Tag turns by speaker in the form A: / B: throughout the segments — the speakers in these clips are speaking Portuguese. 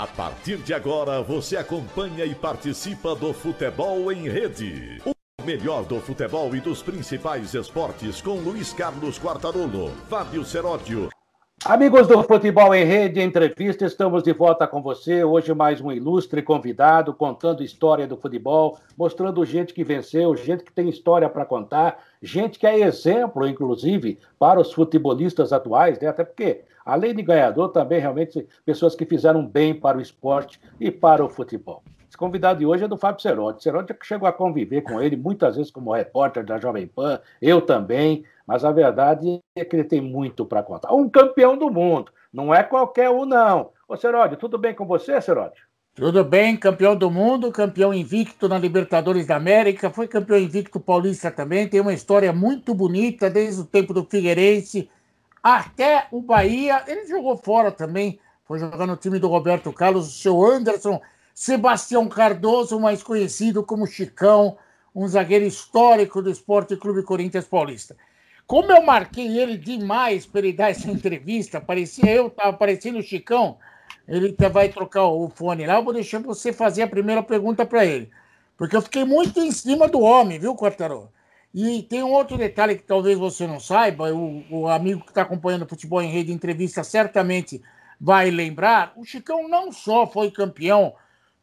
A: A partir de agora, você acompanha e participa do Futebol em Rede. O melhor do futebol e dos principais esportes com Luiz Carlos Quartarolo, Fábio Seródio.
B: Amigos do Futebol em Rede, entrevista, estamos de volta com você. Hoje mais um ilustre convidado, contando história do futebol, mostrando gente que venceu, gente que tem história para contar, gente que é exemplo, inclusive, para os futebolistas atuais, né? Até porque além de ganhador, também realmente pessoas que fizeram bem para o esporte e para o futebol. Esse convidado de hoje é do Fábio Cerotti. Cerotti chegou a conviver com ele muitas vezes como repórter da Jovem Pan, eu também, mas a verdade é que ele tem muito para contar. Um campeão do mundo, não é qualquer um, não. Ô, Cerotti, tudo bem com você, Cerotti?
C: Tudo bem, campeão do mundo, campeão invicto na Libertadores da América, foi campeão invicto paulista também, tem uma história muito bonita desde o tempo do Figueirense, até o Bahia. Ele jogou fora também, foi jogar no time do Roberto Carlos, o seu Anderson, Sebastião Cardoso, mais conhecido como Chicão, um zagueiro histórico do Esporte Clube Corinthians Paulista. Como eu marquei ele demais para ele dar essa entrevista, parecia eu, estava parecendo o Chicão, ele vai trocar o fone lá, eu vou deixar você fazer a primeira pergunta para ele. Porque eu fiquei muito em cima do homem, viu, Quartarolo? E tem um outro detalhe que talvez você não saiba, o, o amigo que está acompanhando o futebol em rede entrevista certamente vai lembrar. O Chicão não só foi campeão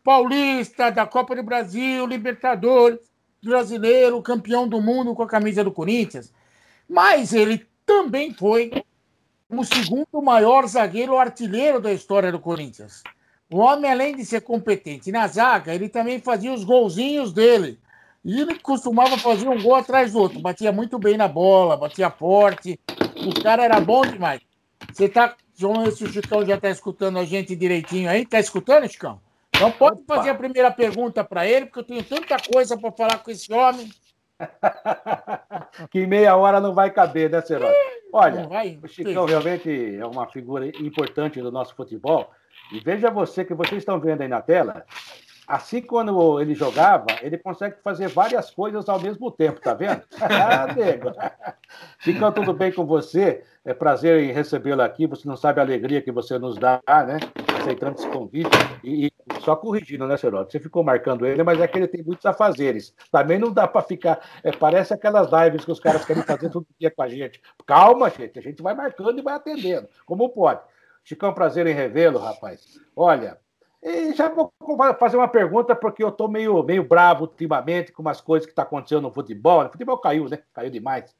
C: paulista, da Copa do Brasil, Libertadores, brasileiro, campeão do mundo com a camisa do Corinthians, mas ele também foi o segundo maior zagueiro artilheiro da história do Corinthians. O homem, além de ser competente na zaga, ele também fazia os golzinhos dele. E ele costumava fazer um gol atrás do outro. Batia muito bem na bola, batia forte. O cara era bom demais. Você tá. Vamos ver se o Chicão já está escutando a gente direitinho aí. Tá escutando, Chicão? Então pode Opa. fazer a primeira pergunta para ele, porque eu tenho tanta coisa para falar com esse homem.
B: que meia hora não vai caber, né, Serol? Olha, o Chicão realmente é uma figura importante do nosso futebol. E veja você que vocês estão vendo aí na tela, Assim, quando ele jogava, ele consegue fazer várias coisas ao mesmo tempo, tá vendo? ah, nego. Fica tudo bem com você. É prazer em recebê-lo aqui. Você não sabe a alegria que você nos dá, né? Aceitando esse convite. E, e só corrigindo, né, Serote? Você ficou marcando ele, mas é que ele tem muitos afazeres. Também não dá para ficar. É, parece aquelas lives que os caras querem fazer todo dia com a gente. Calma, gente. A gente vai marcando e vai atendendo. Como pode. Chicão, prazer em revê-lo, rapaz. Olha, e já vou fazer uma pergunta, porque eu estou meio, meio bravo ultimamente com umas coisas que estão tá acontecendo no futebol. O futebol caiu, né? Caiu demais.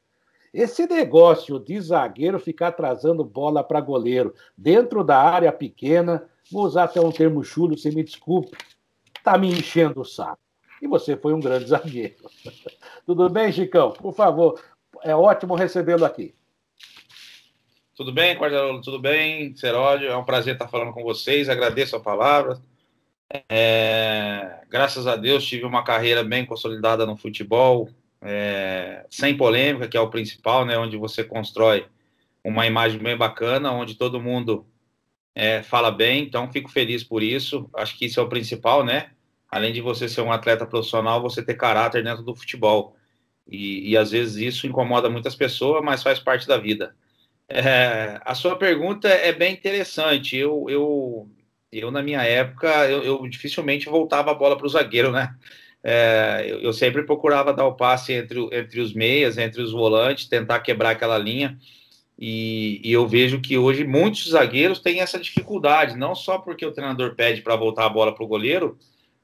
B: Esse negócio de zagueiro ficar trazendo bola para goleiro dentro da área pequena, vou usar até um termo chulo, você me desculpe, está me enchendo o saco. E você foi um grande zagueiro. Tudo bem, Chicão? Por favor, é ótimo recebê-lo aqui.
D: Tudo bem, Quartarolo? Tudo bem? Seródio, é um prazer estar falando com vocês. Agradeço a palavra. É, graças a Deus tive uma carreira bem consolidada no futebol, é, sem polêmica, que é o principal, né? Onde você constrói uma imagem bem bacana, onde todo mundo é, fala bem. Então, fico feliz por isso. Acho que isso é o principal, né? Além de você ser um atleta profissional, você ter caráter dentro do futebol. E, e às vezes isso incomoda muitas pessoas, mas faz parte da vida. É, a sua pergunta é bem interessante. Eu, eu, eu na minha época, eu, eu dificilmente voltava a bola para o zagueiro, né? É, eu, eu, sempre procurava dar o passe entre, entre os meias, entre os volantes, tentar quebrar aquela linha. E, e eu vejo que hoje muitos zagueiros têm essa dificuldade, não só porque o treinador pede para voltar a bola para o goleiro,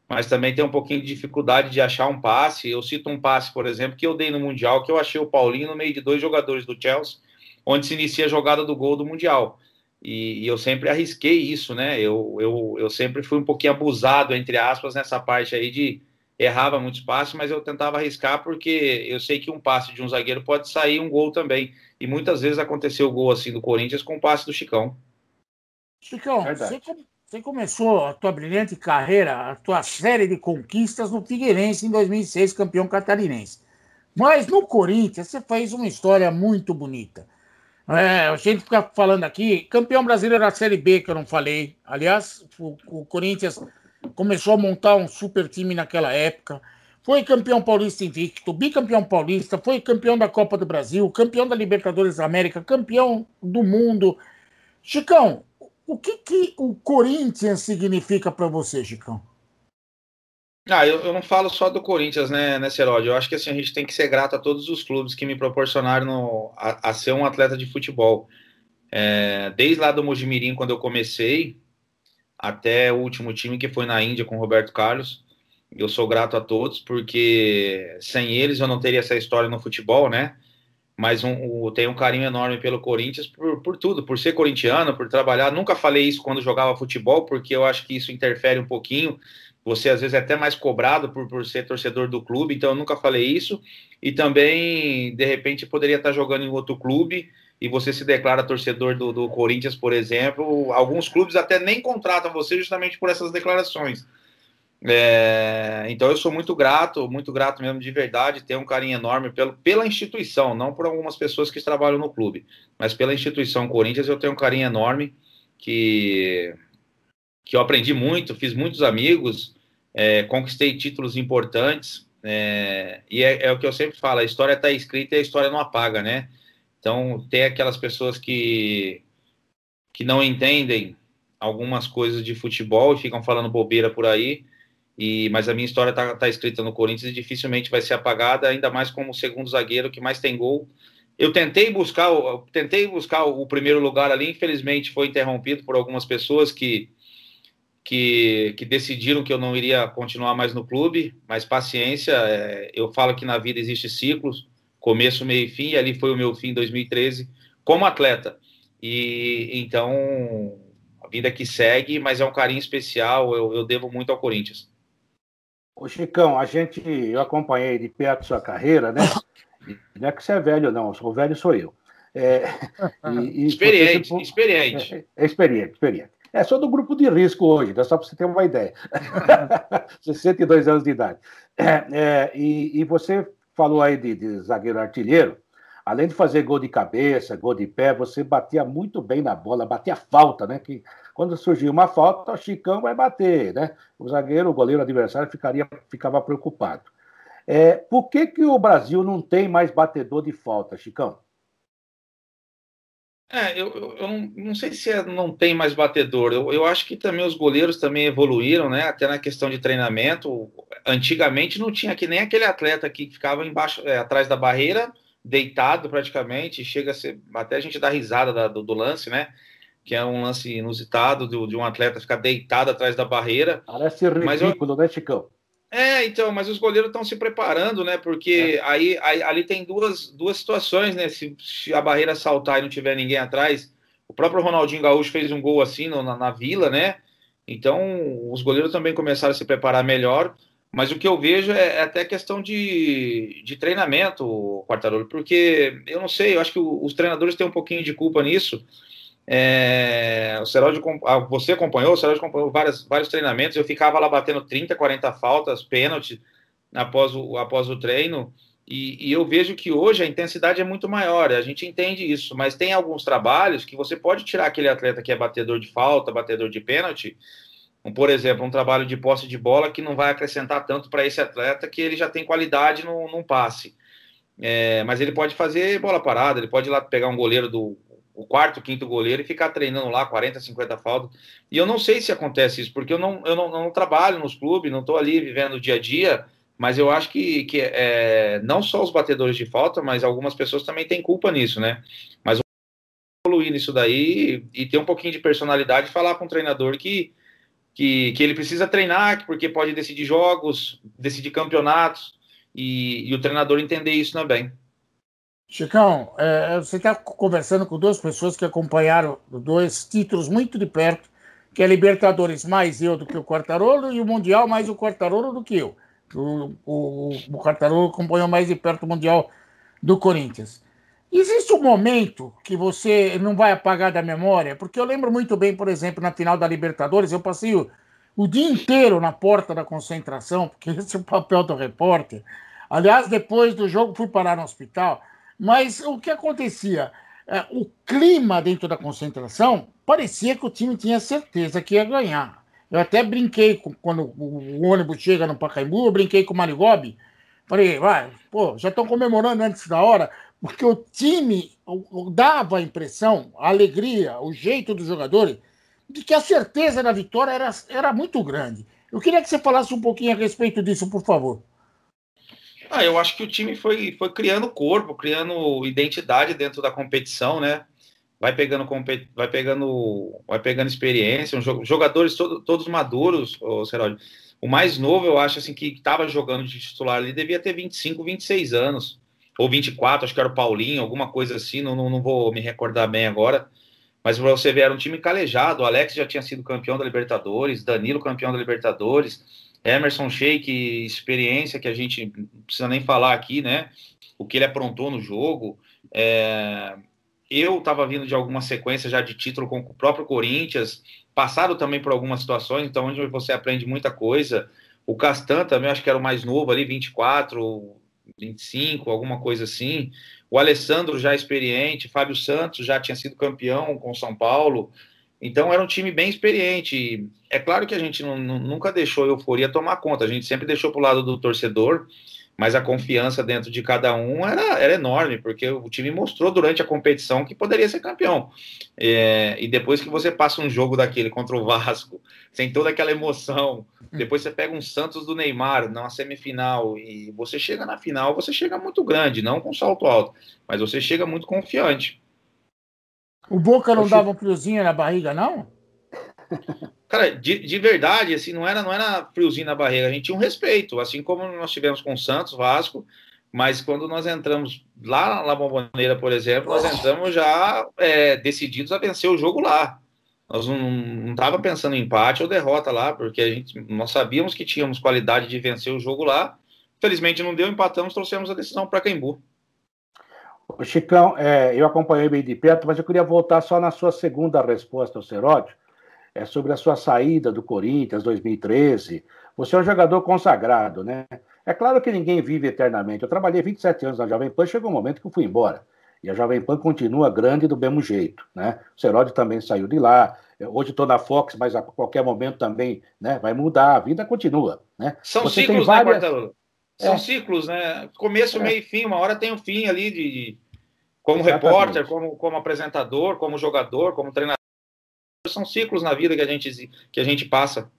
D: mas também tem um pouquinho de dificuldade de achar um passe. Eu cito um passe, por exemplo, que eu dei no Mundial, que eu achei o Paulinho no meio de dois jogadores do Chelsea onde se inicia a jogada do gol do Mundial. E, e, eu sempre arrisquei isso, né? Eu, eu, eu sempre fui um pouquinho abusado, entre aspas, nessa parte aí de errava muitos passes, mas eu tentava arriscar porque eu sei que um passe de um zagueiro pode sair um gol também. E muitas vezes aconteceu o gol assim do Corinthians com o passe do Chicão.
C: Chicão, você, você, começou a tua brilhante carreira, a tua série de conquistas no Figueirense em 2006, campeão catarinense. Mas no Corinthians você fez uma história muito bonita. É, a gente fica falando aqui, campeão brasileiro da Série B, que eu não falei. Aliás, o, o, Corinthians começou a montar um super time naquela época. Foi campeão paulista invicto, bicampeão paulista, foi campeão da Copa do Brasil, campeão da Libertadores da América, campeão do mundo. Chicão, O que, que o Corinthians significa para você, Chicão?
D: Ah, eu, eu, não falo só do Corinthians, né, né, Seródio? Eu acho que assim, a gente tem que ser grato a todos os clubes que me proporcionaram a, a, ser um atleta de futebol. É, desde lá do Mojimirim, quando eu comecei, até o último time que foi na Índia com o Roberto Carlos. Eu sou grato a todos, porque sem eles eu não teria essa história no futebol, né? Mas um, um, tenho um carinho enorme pelo Corinthians por, por tudo, por ser corintiano, por trabalhar. Nunca falei isso quando jogava futebol, porque eu acho que isso interfere um pouquinho você às vezes é até mais cobrado por, por ser torcedor do clube, então eu nunca falei isso. E também, de repente, poderia estar jogando em outro clube e você se declara torcedor do, do Corinthians, por exemplo. Alguns clubes até nem contratam você justamente por essas declarações. É, então eu sou muito grato, muito grato mesmo de verdade, tenho um carinho enorme pelo, pela instituição, não por algumas pessoas que trabalham no clube, mas pela instituição Corinthians eu tenho um carinho enorme que que eu aprendi muito, fiz muitos amigos, é, conquistei títulos importantes, é, e é, é, o que eu sempre falo, a história está escrita e a história não apaga, né? Então, tem aquelas pessoas que, que não entendem algumas coisas de futebol e ficam falando bobeira por aí, e, mas a minha história está tá escrita no Corinthians e dificilmente vai ser apagada, ainda mais como segundo zagueiro que mais tem gol. Eu tentei buscar, tentei buscar o primeiro lugar ali, infelizmente foi interrompido por algumas pessoas que que, que decidiram que eu não iria continuar mais no clube, mas paciência, é, eu falo que na vida existe ciclos, começo, meio e fim, e ali foi o meu fim em 2013, como atleta. E então, a vida que segue, mas é um carinho especial, eu, eu devo muito ao Corinthians.
B: Ô Chicão, a gente, eu acompanhei de perto sua carreira, né? Não é que você é velho, não, o velho sou eu. É,
D: e, e experiente, você, experiente.
B: É, é, experiente, experiente. É, sou do grupo de risco hoje, né? só para você ter uma ideia. 62 anos de idade. É, é, e, e, você falou aí de, de, zagueiro artilheiro. Além de fazer gol de cabeça, gol de pé, você batia muito bem na bola, batia falta, né? Que quando surgia uma falta, o Chicão vai bater, né? O zagueiro, o goleiro adversário ficaria, ficava preocupado. É, por que, que o Brasil não tem mais batedor de falta, Chicão?
D: É, eu, eu, eu não, não, sei se é, não tem mais batedor. Eu, eu acho que também os goleiros também evoluíram, né? Até na questão de treinamento. Antigamente não tinha que nem aquele atleta que ficava embaixo, é, atrás da barreira, deitado praticamente. Chega a ser. Até a gente dá risada da, do, do, lance, né? Que é um lance inusitado de, de um atleta ficar deitado atrás da barreira.
B: Parece ridículo, né, Chicão?
D: É, então, mas os goleiros estão se preparando, né? Porque é. aí, aí, ali tem duas, duas situações, né? Se, se, a barreira saltar e não tiver ninguém atrás, o próprio Ronaldinho Gaúcho fez um gol assim no, na, na, vila, né? Então, os goleiros também começaram a se preparar melhor. Mas o que eu vejo é, é até questão de, de treinamento, Quartarolo, porque eu não sei, eu acho que os treinadores têm um pouquinho de culpa nisso. É, o Seródio, ah, você acompanhou, o Seródio acompanhou várias, vários treinamentos, eu ficava lá batendo 30, 40 faltas, pênalti após o, após o treino, e, e, eu vejo que hoje a intensidade é muito maior, a gente entende isso, mas tem alguns trabalhos que você pode tirar aquele atleta que é batedor de falta, batedor de pênalti, por exemplo, um trabalho de posse de bola que não vai acrescentar tanto para esse atleta que ele já tem qualidade no, num passe. É, mas ele pode fazer bola parada, ele pode ir lá pegar um goleiro do o quarto, quinto goleiro e ficar treinando lá 40, 50 faltas. E eu não sei se acontece isso, porque eu não, eu não, não trabalho nos clubes, não estou ali vivendo o dia a dia, mas eu acho que, que é, não só os batedores de falta, mas algumas pessoas também têm culpa nisso, né? Mas evoluir nisso daí e ter um pouquinho de personalidade e falar com o treinador que, que, que ele precisa treinar, porque pode decidir jogos, decidir campeonatos, e, e o treinador entender isso também.
C: Chicão, é, você está conversando com duas pessoas que acompanharam dois títulos muito de perto, que é Libertadores mais eu do que o Quartarolo e o Mundial mais o Quartarolo do que eu. O, o, o Quartarolo acompanhou mais de perto o Mundial do Corinthians. Existe um momento que você não vai apagar da memória? Porque eu lembro muito bem, por exemplo, na final da Libertadores, eu passei o, o dia inteiro na porta da concentração, porque esse é o papel do repórter. Aliás, depois do jogo, fui parar no hospital. Mas o que acontecia? É, o clima dentro da concentração parecia que o time tinha certeza que ia ganhar. Eu até brinquei com, quando o ônibus chega no Pacaembu, eu brinquei com o Marigobi. Falei, vai, pô, já estão comemorando antes da hora, porque o time dava a impressão, a alegria, o jeito dos jogadores, de que a certeza da vitória era, era muito grande. Eu queria que você falasse um pouquinho a respeito disso, por favor.
D: Ah, eu acho que o time foi, foi criando corpo, criando identidade dentro da competição, né? Vai pegando, vai pegando, vai pegando experiência, jogadores todo, todos maduros, o. O mais novo, eu acho assim que estava jogando de titular ali devia ter 25, 26 anos, ou 24, acho que era o Paulinho, alguma coisa assim, não, não, vou me recordar bem agora. Mas você ver, era um time calejado. O Alex já tinha sido campeão da Libertadores, Danilo campeão da Libertadores, Emerson Sheik, experiência que a gente não precisa nem falar aqui, né? O que ele aprontou no jogo. É... Eu estava vindo de alguma sequência já de título com o próprio Corinthians, passado também por algumas situações, então onde você aprende muita coisa. O Castan também, acho que era o mais novo ali, 24, 25, alguma coisa assim. O Alessandro já experiente, Fábio Santos já tinha sido campeão com São Paulo. Então era um time bem experiente. É claro que a gente nunca deixou a euforia tomar conta, a gente sempre deixou para o lado do torcedor, mas a confiança dentro de cada um era, era enorme, porque o time mostrou durante a competição que poderia ser campeão. É, e depois que você passa um jogo daquele contra o Vasco, sem toda aquela emoção, hum. depois você pega um Santos do Neymar na semifinal e você chega na final, você chega muito grande, não com salto alto, mas você chega muito confiante.
C: O Boca não dava um friozinho na barriga, não?
D: Cara, de, de verdade, assim, não era, não era friozinho na barriga, a gente tinha um respeito, assim como nós tivemos com o Santos, Vasco, mas quando nós entramos lá na Bomboneira, por exemplo, nós entramos já é, decididos a vencer o jogo lá. Nós não estava pensando em empate ou derrota lá, porque a gente, nós sabíamos que tínhamos qualidade de vencer o jogo lá. Felizmente não deu, empatamos, trouxemos a decisão para Caimbu.
B: Chicão, é, eu acompanhei bem de perto, mas eu queria voltar só na sua segunda resposta ao Seródio, é sobre a sua saída do Corinthians 2013. Você é um jogador consagrado, né? É claro que ninguém vive eternamente. Eu trabalhei 27 anos na Jovem Pan, chegou um momento que eu fui embora. E a Jovem Pan continua grande do mesmo jeito, né? O Seródio também saiu de lá. Hoje estou na Fox, mas a qualquer momento também né, vai mudar. A vida continua, né?
D: São Você ciclos, né, várias... né, São é. ciclos, né? Começo, é. meio e fim. Uma hora tem o um fim ali de, como Exatamente. repórter, como, como apresentador, como jogador, como treinador. São ciclos na vida que a gente, que a gente passa.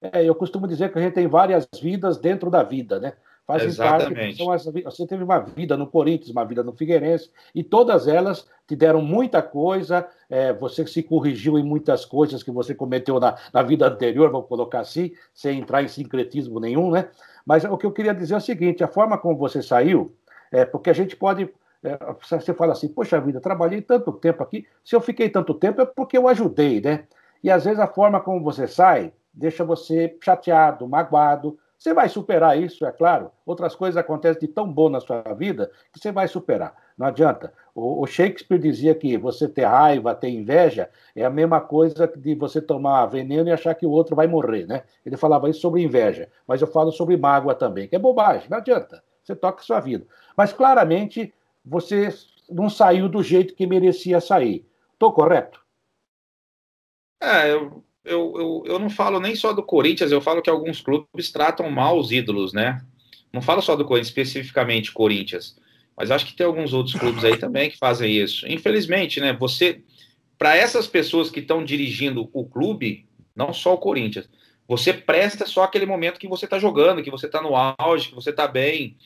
B: É, eu costumo dizer que a gente tem várias vidas dentro da vida, né?
D: Fazem Exatamente.
B: Parte, você teve uma vida no Corinthians, uma vida no Figueirense, e todas elas te deram muita coisa, é, você se corrigiu em muitas coisas que você cometeu na, na vida anterior, vamos colocar assim, sem entrar em sincretismo nenhum, né? Mas o que eu queria dizer é o seguinte, a forma como você saiu, é porque a gente pode é, você fala assim, poxa vida, trabalhei tanto tempo aqui, se eu fiquei tanto tempo é porque eu ajudei, né? E às vezes a forma como você sai deixa você chateado, magoado. Você vai superar isso, é claro. Outras coisas acontecem de tão bom na sua vida que você vai superar. Não adianta. O, Shakespeare dizia que você ter raiva, ter inveja, é a mesma coisa de você tomar veneno e achar que o outro vai morrer, né? Ele falava isso sobre inveja, mas eu falo sobre mágoa também, que é bobagem, não adianta. Você toca a sua vida. Mas claramente você não saiu do jeito que merecia sair. Estou correto?
D: É, eu, eu, eu, eu não falo nem só do Corinthians, eu falo que alguns clubes tratam mal os ídolos, né? Não falo só do Corinthians, especificamente Corinthians, mas acho que tem alguns outros clubes aí também que fazem isso. Infelizmente, né? Você, para essas pessoas que estão dirigindo o clube, não só o Corinthians, você presta só aquele momento que você está jogando, que você está no auge, que você está bem.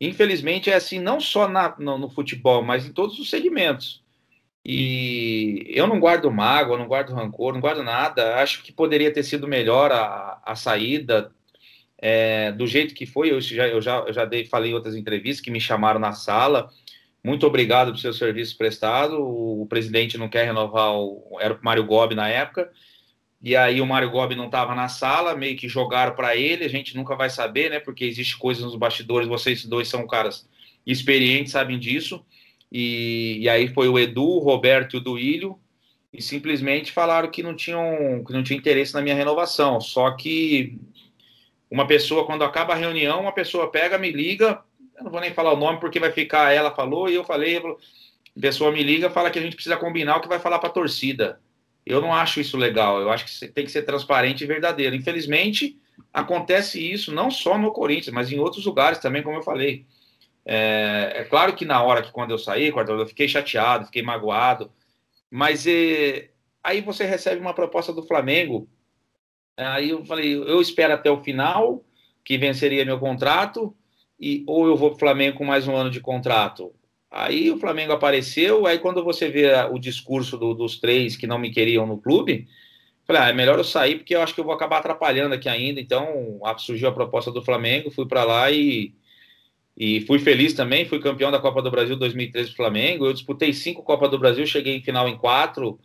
D: Infelizmente é assim, não só na, no, no, futebol, mas em todos os segmentos. E eu não guardo mágoa, não guardo rancor, não guardo nada. Acho que poderia ter sido melhor a, a saída é, do jeito que foi. Eu já, eu já, eu já dei, falei em outras entrevistas que me chamaram na sala. Muito obrigado pelo seu serviço prestado. O, o presidente não quer renovar, o, era o Mário Gobi na época e aí o Mário Gobi não estava na sala, meio que jogaram para ele, a gente nunca vai saber, né? Porque existe coisas nos bastidores, vocês dois são caras experientes, sabem disso. E, e aí foi o Edu, o Roberto e o Duílio, e simplesmente falaram que não tinham que não tinha interesse na minha renovação. Só que uma pessoa, quando acaba a reunião, uma pessoa pega, me liga, eu não vou nem falar o nome porque vai ficar ela falou e eu falei, a pessoa me liga, fala que a gente precisa combinar o que vai falar para a torcida. Eu não acho isso legal. Eu acho que tem que ser transparente e verdadeiro. Infelizmente, acontece isso não só no Corinthians, mas em outros lugares também, como eu falei. É, é claro que na hora que quando eu saí, eu fiquei chateado, fiquei magoado, mas é, Aí você recebe uma proposta do Flamengo. Aí eu falei, eu espero até o final, que venceria meu contrato, e ou eu vou para o Flamengo com mais um ano de contrato. Aí o Flamengo apareceu, aí quando você vê o discurso do, dos três que não me queriam no clube, falei, ah, é melhor eu sair porque eu acho que eu vou acabar atrapalhando aqui ainda. Então surgiu a proposta do Flamengo, fui para lá e, e fui feliz também. Fui campeão da Copa do Brasil 2013 do Flamengo. Eu disputei cinco Copas do Brasil, cheguei em final em quatro.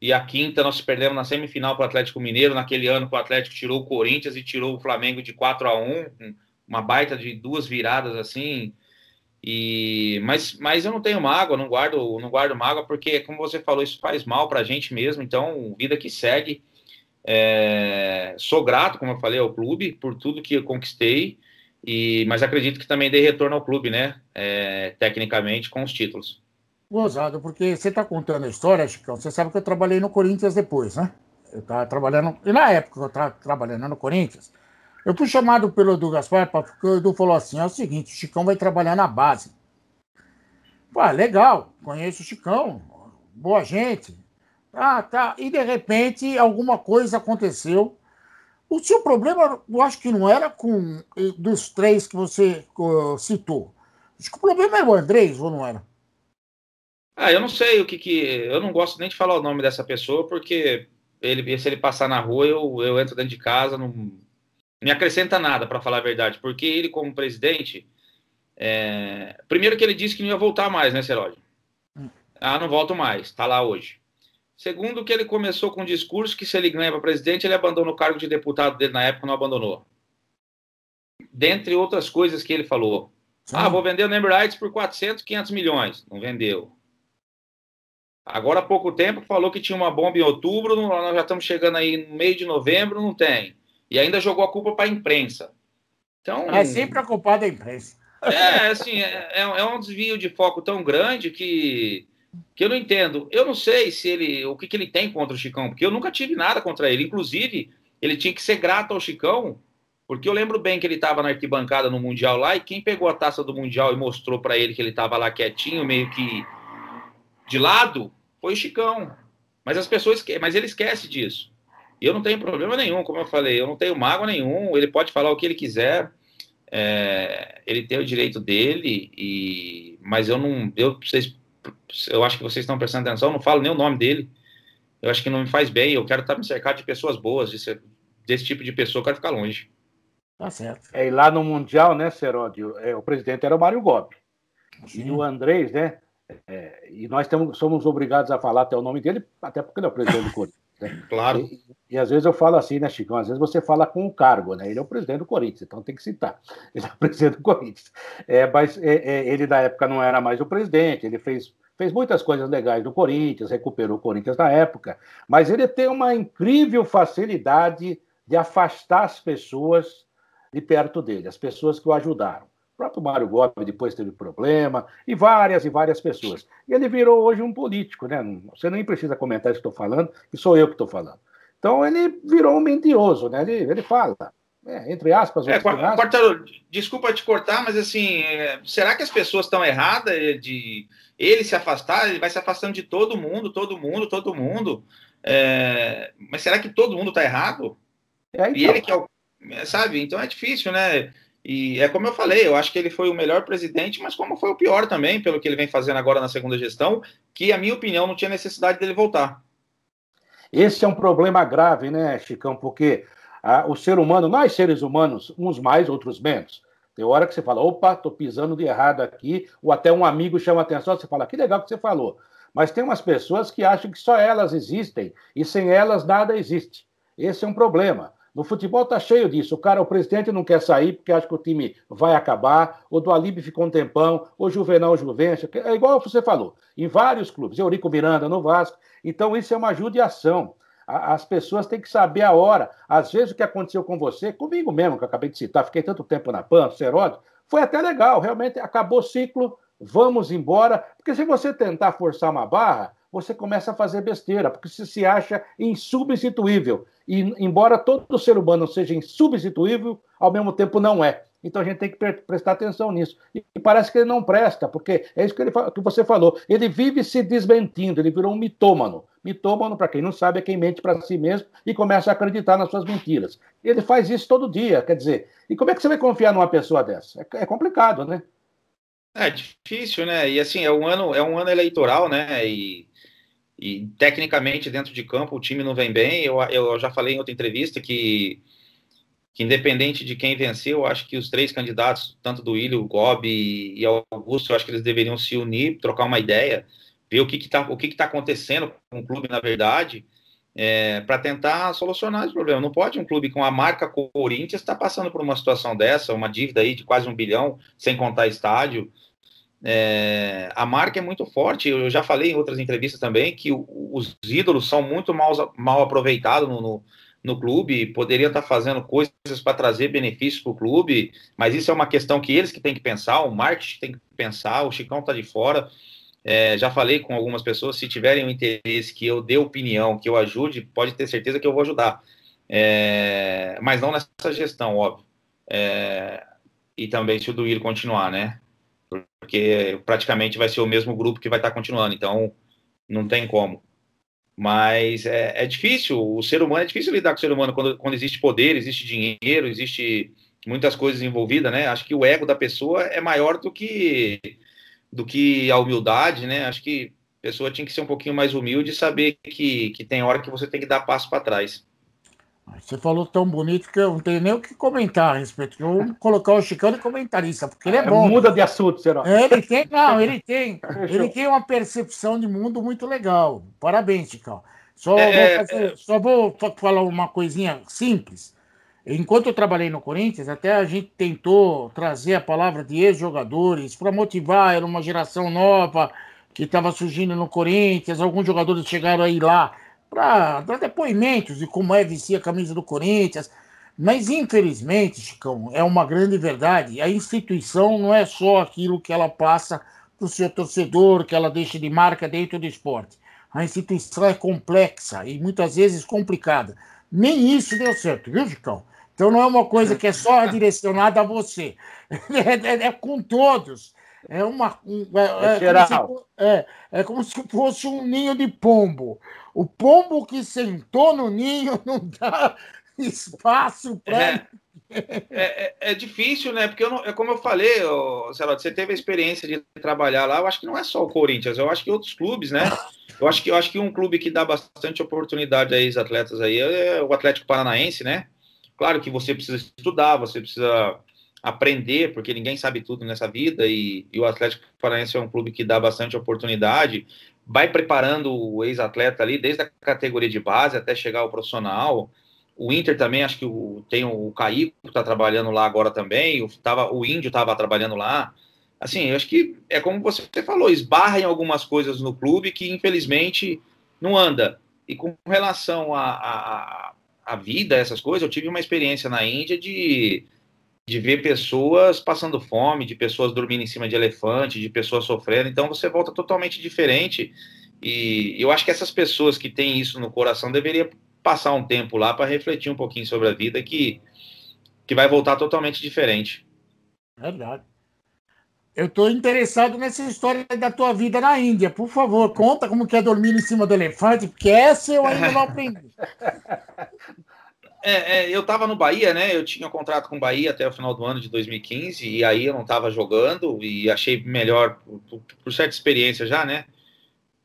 D: E a quinta nós perdemos na semifinal para o Atlético Mineiro. Naquele ano o Atlético tirou o Corinthians e tirou o Flamengo de 4 a 1 uma baita de duas viradas assim. E mas, mas eu não tenho mágoa, não guardo, não guardo mágoa, porque, como você falou, isso faz mal para a gente mesmo. Então, vida que segue. É, sou grato, como eu falei, ao clube por tudo que eu conquistei. E, mas acredito que também dei retorno ao clube, né? É, tecnicamente, com os títulos.
C: Gozado, porque você está contando a história, Chicão. Você sabe que eu trabalhei no Corinthians depois, né? Eu estava trabalhando. E na época eu estava trabalhando no Corinthians, eu fui chamado pelo Edu Gaspar, porque o Edu falou assim: é o seguinte, o Chicão vai trabalhar na base. Pô, legal, conheço o Chicão, boa gente. Ah, tá. E de repente alguma coisa aconteceu. O seu problema, eu acho que não era com dos três que você uh, citou. Acho que o problema era o Andrés, ou não era?
D: Ah, eu não sei o que que. Eu não gosto nem de falar o nome dessa pessoa, porque ele, se ele passar na rua, eu, eu entro dentro de casa, não me acrescenta nada, para falar a verdade, porque ele, como presidente, é... primeiro que ele disse que não ia voltar mais, né, Seródio? Hum. Ah, não volto mais, está lá hoje. Segundo, que ele começou com um discurso que se ele ganha para presidente, ele abandona o cargo de deputado dele na época, não abandonou. Dentre outras coisas que ele falou. Sim. Ah, vou vender o Number Rights por 400, 500 milhões. Não vendeu. Agora há pouco tempo falou que tinha uma bomba em outubro, nós já estamos chegando aí no meio de novembro, não tem. E ainda jogou a culpa para a imprensa.
C: Então, é sempre a culpa da imprensa.
D: É, assim, é, é, é, um desvio de foco tão grande que, que eu não entendo. Eu não sei se ele, o que, que ele tem contra o Chicão, porque eu nunca tive nada contra ele. Inclusive, ele tinha que ser grato ao Chicão, porque eu lembro bem que ele estava na arquibancada no Mundial lá, e quem pegou a taça do Mundial e mostrou para ele que ele estava lá quietinho, meio que de lado foi o Chicão. Mas as pessoas, mas ele esquece disso. E eu não tenho problema nenhum, como eu falei, eu não tenho mágoa nenhum. Ele pode falar o que ele quiser, é, ele tem o direito dele. E mas eu não, eu vocês, eu acho que vocês estão prestando atenção. Eu não falo nem o nome dele. Eu acho que não me faz bem. Eu quero estar me cercado de pessoas boas, de desse tipo de pessoa. Eu quero ficar longe.
B: Tá certo. É, e lá no Mundial, né, Seródio, é, o presidente era o Mário Gobi. E o Andrés, né? É, e nós temos, somos obrigados a falar até o nome dele, até porque ele é o presidente do Corinthians. Né?
D: Claro.
B: E, e, às vezes eu falo assim, né, Chicão? Às vezes você fala com o cargo, né? Ele é o presidente do Corinthians, então tem que citar. Ele é o presidente do Corinthians. É, mas é, é, ele, na época, não era mais o presidente, ele fez, fez muitas coisas legais do Corinthians, recuperou o Corinthians na época, mas ele tem uma incrível facilidade de afastar as pessoas de perto dele, as pessoas que o ajudaram próprio Mário Gomes depois teve problema, e várias e várias pessoas. E ele virou hoje um político, né? Você nem precisa comentar isso que estou falando, que sou eu que estou falando. Então ele virou um mentiroso, né? Ele, ele fala, é, entre aspas.
D: É, Quartaro, desculpa te cortar, mas assim, é, será que as pessoas estão erradas de ele se afastar? Ele vai se afastando de todo mundo, todo mundo, todo mundo. É, mas será que todo mundo está errado? É, então. E ele que é o. Sabe? Então é difícil, né? E é como eu falei, eu acho que ele foi o melhor presidente, mas como foi o pior também, pelo que ele vem fazendo agora na segunda gestão, que, a minha opinião, não tinha necessidade dele voltar.
B: Esse é um problema grave, né, Chicão? Porque ah, o ser humano, nós seres humanos, uns mais, outros menos. Tem hora que você fala, opa, tô pisando de errado aqui, ou até um amigo chama atenção, você fala, que legal que você falou. Mas tem umas pessoas que acham que só elas existem e sem elas nada existe. Esse é um problema. No futebol tá cheio disso. O cara, o presidente não quer sair porque acha que o time vai acabar. O do Alibe ficou um tempão. O Juvenal Juvencio. É igual você falou. Em vários clubes. Eurico Miranda no Vasco. Então isso é uma judiação. As pessoas têm que saber a hora. Às vezes o que aconteceu com você, comigo mesmo, que eu acabei de citar, fiquei tanto tempo na PAN, Seródio, foi até legal. Realmente acabou o ciclo, vamos embora. Porque se você tentar forçar uma barra, você começa a fazer besteira, porque você se acha insubstituível. E, embora todo ser humano seja insubstituível, ao mesmo tempo não é. Então a gente tem que prestar atenção nisso. E parece que ele não presta, porque é isso que, ele, que você falou. Ele vive se desmentindo, ele virou um mitômano. Mitômano, para quem não sabe, é quem mente para si mesmo e começa a acreditar nas suas mentiras. Ele faz isso todo dia, quer dizer. E como é que você vai confiar numa pessoa dessa? É, é complicado, né?
D: É difícil, né? E assim, é um ano, é um ano eleitoral, né? E, e tecnicamente, dentro de campo, o time não vem bem. Eu, eu já falei em outra entrevista que que independente de quem venceu, eu acho que os três candidatos, tanto do Willian, o Gobi e Augusto, eu acho que eles deveriam se unir, trocar uma ideia, ver o que está o que que tá acontecendo com o clube, na verdade, é, para tentar solucionar esse problema. Não pode um clube com a marca Corinthians estar tá passando por uma situação dessa, uma dívida aí de quase um bilhão, sem contar estádio. É, a marca é muito forte. Eu já falei em outras entrevistas também que os ídolos são muito mal, mal aproveitados no, no no clube, poderia estar fazendo coisas para trazer benefícios para o clube, mas isso é uma questão que eles que têm que pensar, o marketing tem que pensar, o Chicão está de fora. É, já falei com algumas pessoas, se tiverem o interesse que eu dê opinião, que eu ajude, pode ter certeza que eu vou ajudar. É, mas não nessa gestão, óbvio. É, e também se o Duílio continuar, né? Porque praticamente vai ser o mesmo grupo que vai estar continuando, então não tem como. Mas é, é, difícil, o ser humano é difícil lidar com o ser humano quando, quando existe poder, existe dinheiro, existe muitas coisas envolvidas, né? Acho que o ego da pessoa é maior do que do que a humildade, né? Acho que a pessoa tinha que ser um pouquinho mais humilde e saber que, que tem hora que você tem que dar passo para trás.
C: Você falou tão bonito que eu não tenho nem o que comentar a respeito. Eu vou colocar o Chicão de comentarista, porque ele é, é bom.
B: Muda de assunto, será?
C: Ele tem, não, ele tem, ele tem uma percepção de mundo muito legal. Parabéns, Chicão. Só, é, vou, fazer, só vou falar uma coisinha simples. Enquanto eu trabalhei no Corinthians, até a gente tentou trazer a palavra de ex-jogadores para motivar, era uma geração nova que estava surgindo no Corinthians, alguns jogadores chegaram aí lá para dar depoimentos de como é vestir a camisa do Corinthians. Mas, infelizmente, Chicão, é uma grande verdade. A instituição não é só aquilo que ela passa para o seu torcedor, que ela deixa de marca dentro do esporte. A instituição é complexa e muitas vezes complicada. Nem isso deu certo, viu, Chicão? Então não é uma coisa que é só direcionada a você. É, é, é com todos. É uma. É, é, é, como se, é, é como se fosse um ninho de pombo. O pombo que sentou no ninho não dá espaço para.
D: É, é, é, é, difícil, né? Porque eu não, é como eu falei, ó, Celote, você teve a experiência de trabalhar lá. Eu acho que não é só o Corinthians, eu acho que outros clubes, né? Eu acho que, eu acho que um clube que dá bastante oportunidade a ex-atletas aí é o Atlético Paranaense, né? Claro que você precisa estudar, você precisa aprender, porque ninguém sabe tudo nessa vida, e, e o Atlético Paranaense é um clube que dá bastante oportunidade vai preparando o ex-atleta ali, desde a categoria de base até chegar ao profissional. O Inter também, acho que o, tem o Caíco que está trabalhando lá agora também, o, tava, o Índio estava trabalhando lá. Assim, eu acho que é como você falou, esbarra em algumas coisas no clube que infelizmente não anda. E com relação à a, a, a, vida, essas coisas, eu tive uma experiência na Índia de de ver pessoas passando fome, de pessoas dormindo em cima de elefante, de pessoas sofrendo. Então você volta totalmente diferente. E eu acho que essas pessoas que têm isso no coração deveriam passar um tempo lá para refletir um pouquinho sobre a vida que, que vai voltar totalmente diferente.
C: Verdade. Eu estou interessado nessa história da tua vida na Índia. Por favor, conta como que é dormir em cima do elefante, porque essa eu ainda não aprendi.
D: É, é, eu estava no Bahia, né? Eu tinha um contrato com o Bahia até o final do ano de 2015, e aí eu não estava jogando e achei melhor, por, por, certa experiência já, né?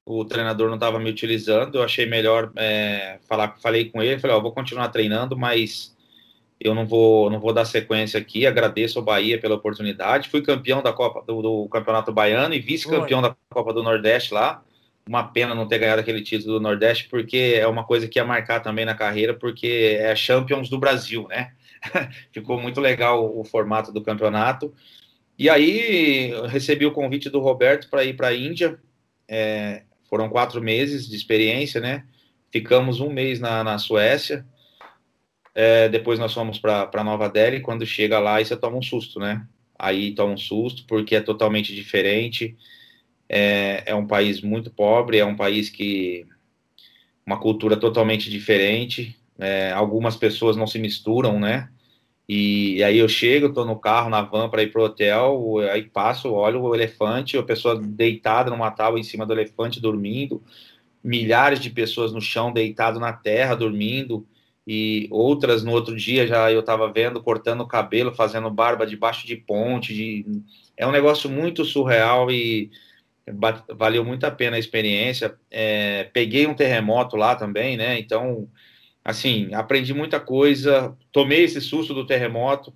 D: O treinador não estava me utilizando, eu achei melhor é, falar, falei com ele, falei, ó, vou continuar treinando, mas eu não vou, não vou dar sequência aqui. Agradeço ao Bahia pela oportunidade. Fui campeão da Copa do, do Campeonato Baiano e vice-campeão da Copa do Nordeste lá uma pena não ter ganhado aquele título do Nordeste, porque é uma coisa que ia marcar também na carreira, porque é Champions do Brasil, né? Ficou muito legal o formato do campeonato. E aí recebi o convite do Roberto para ir para a Índia. É, foram quatro meses de experiência, né? Ficamos um mês na, na Suécia. É, depois nós fomos para Nova Delhi. Quando chega lá, aí você toma um susto, né? Aí toma um susto, porque é totalmente diferente é, é um país muito pobre, é um país que uma cultura totalmente diferente. É, algumas pessoas não se misturam, né? E, e aí eu chego, estou no carro, na van para ir pro hotel, aí passo, olho o elefante, a pessoa deitada numa tábua em cima do elefante dormindo, milhares de pessoas no chão deitado na terra dormindo e outras no outro dia já eu estava vendo cortando o cabelo, fazendo barba debaixo de ponte, de... é um negócio muito surreal e valeu muito a pena a experiência. É, peguei um terremoto lá também, né? Então, assim, aprendi muita coisa, tomei esse susto do terremoto,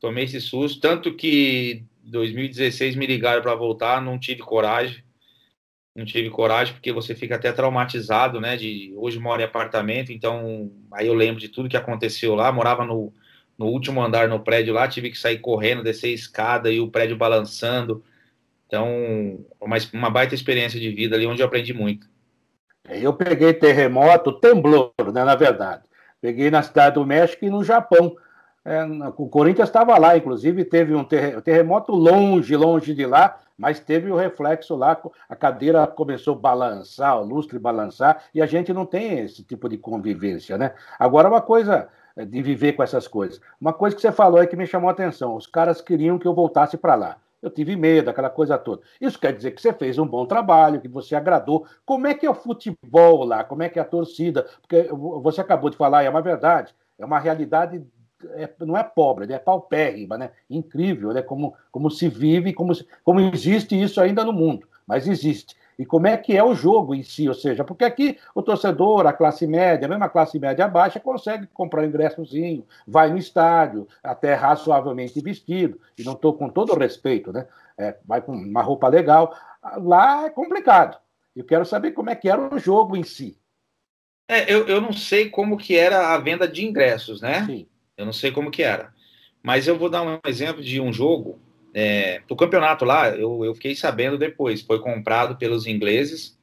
D: tomei esse susto, tanto que 2016 me ligaram para voltar, não tive coragem não tive coragem porque você fica até traumatizado, né? De hoje moro em apartamento, então aí eu lembro de tudo que aconteceu lá. Morava no, no último andar no prédio lá, tive que sair correndo, descer a escada e o prédio balançando. Então, uma, uma baita experiência de vida ali onde eu aprendi muito.
B: Eu peguei terremoto, temblor, né, na verdade. Peguei na cidade do México e no Japão. É, o Corinthians estava lá, inclusive teve um terremoto longe, longe de lá, mas teve o reflexo lá, a cadeira começou a balançar, o lustre balançar, e a gente não tem esse tipo de convivência, né? Agora, uma coisa é, de viver com essas coisas. Uma coisa que você falou aí que me chamou a atenção: os caras queriam que eu voltasse para lá. Eu tive medo, aquela coisa toda. Isso quer dizer que você fez um bom trabalho, que você agradou. Como é que é o futebol lá? Como é que é a torcida? Porque você acabou de falar, é uma verdade, é uma realidade é, não é pobre, né? é paupérrima, né? incrível, né? como, como se vive, como, como existe isso ainda no mundo, mas existe. E como é que é o jogo em si, ou seja, porque aqui o torcedor, a classe média, mesmo a classe média baixa, consegue comprar um ingressozinho, vai no estádio, até razoavelmente vestido, e não estou com todo o respeito, né? É, vai com uma roupa legal. Lá é complicado. Eu quero saber como é que era o jogo em si.
D: É, eu, eu não sei como que era a venda de ingressos, né? Sim. Eu não sei como que era. Mas eu vou dar um exemplo de um jogo. É, o campeonato lá, eu, eu fiquei sabendo depois. Foi comprado pelos ingleses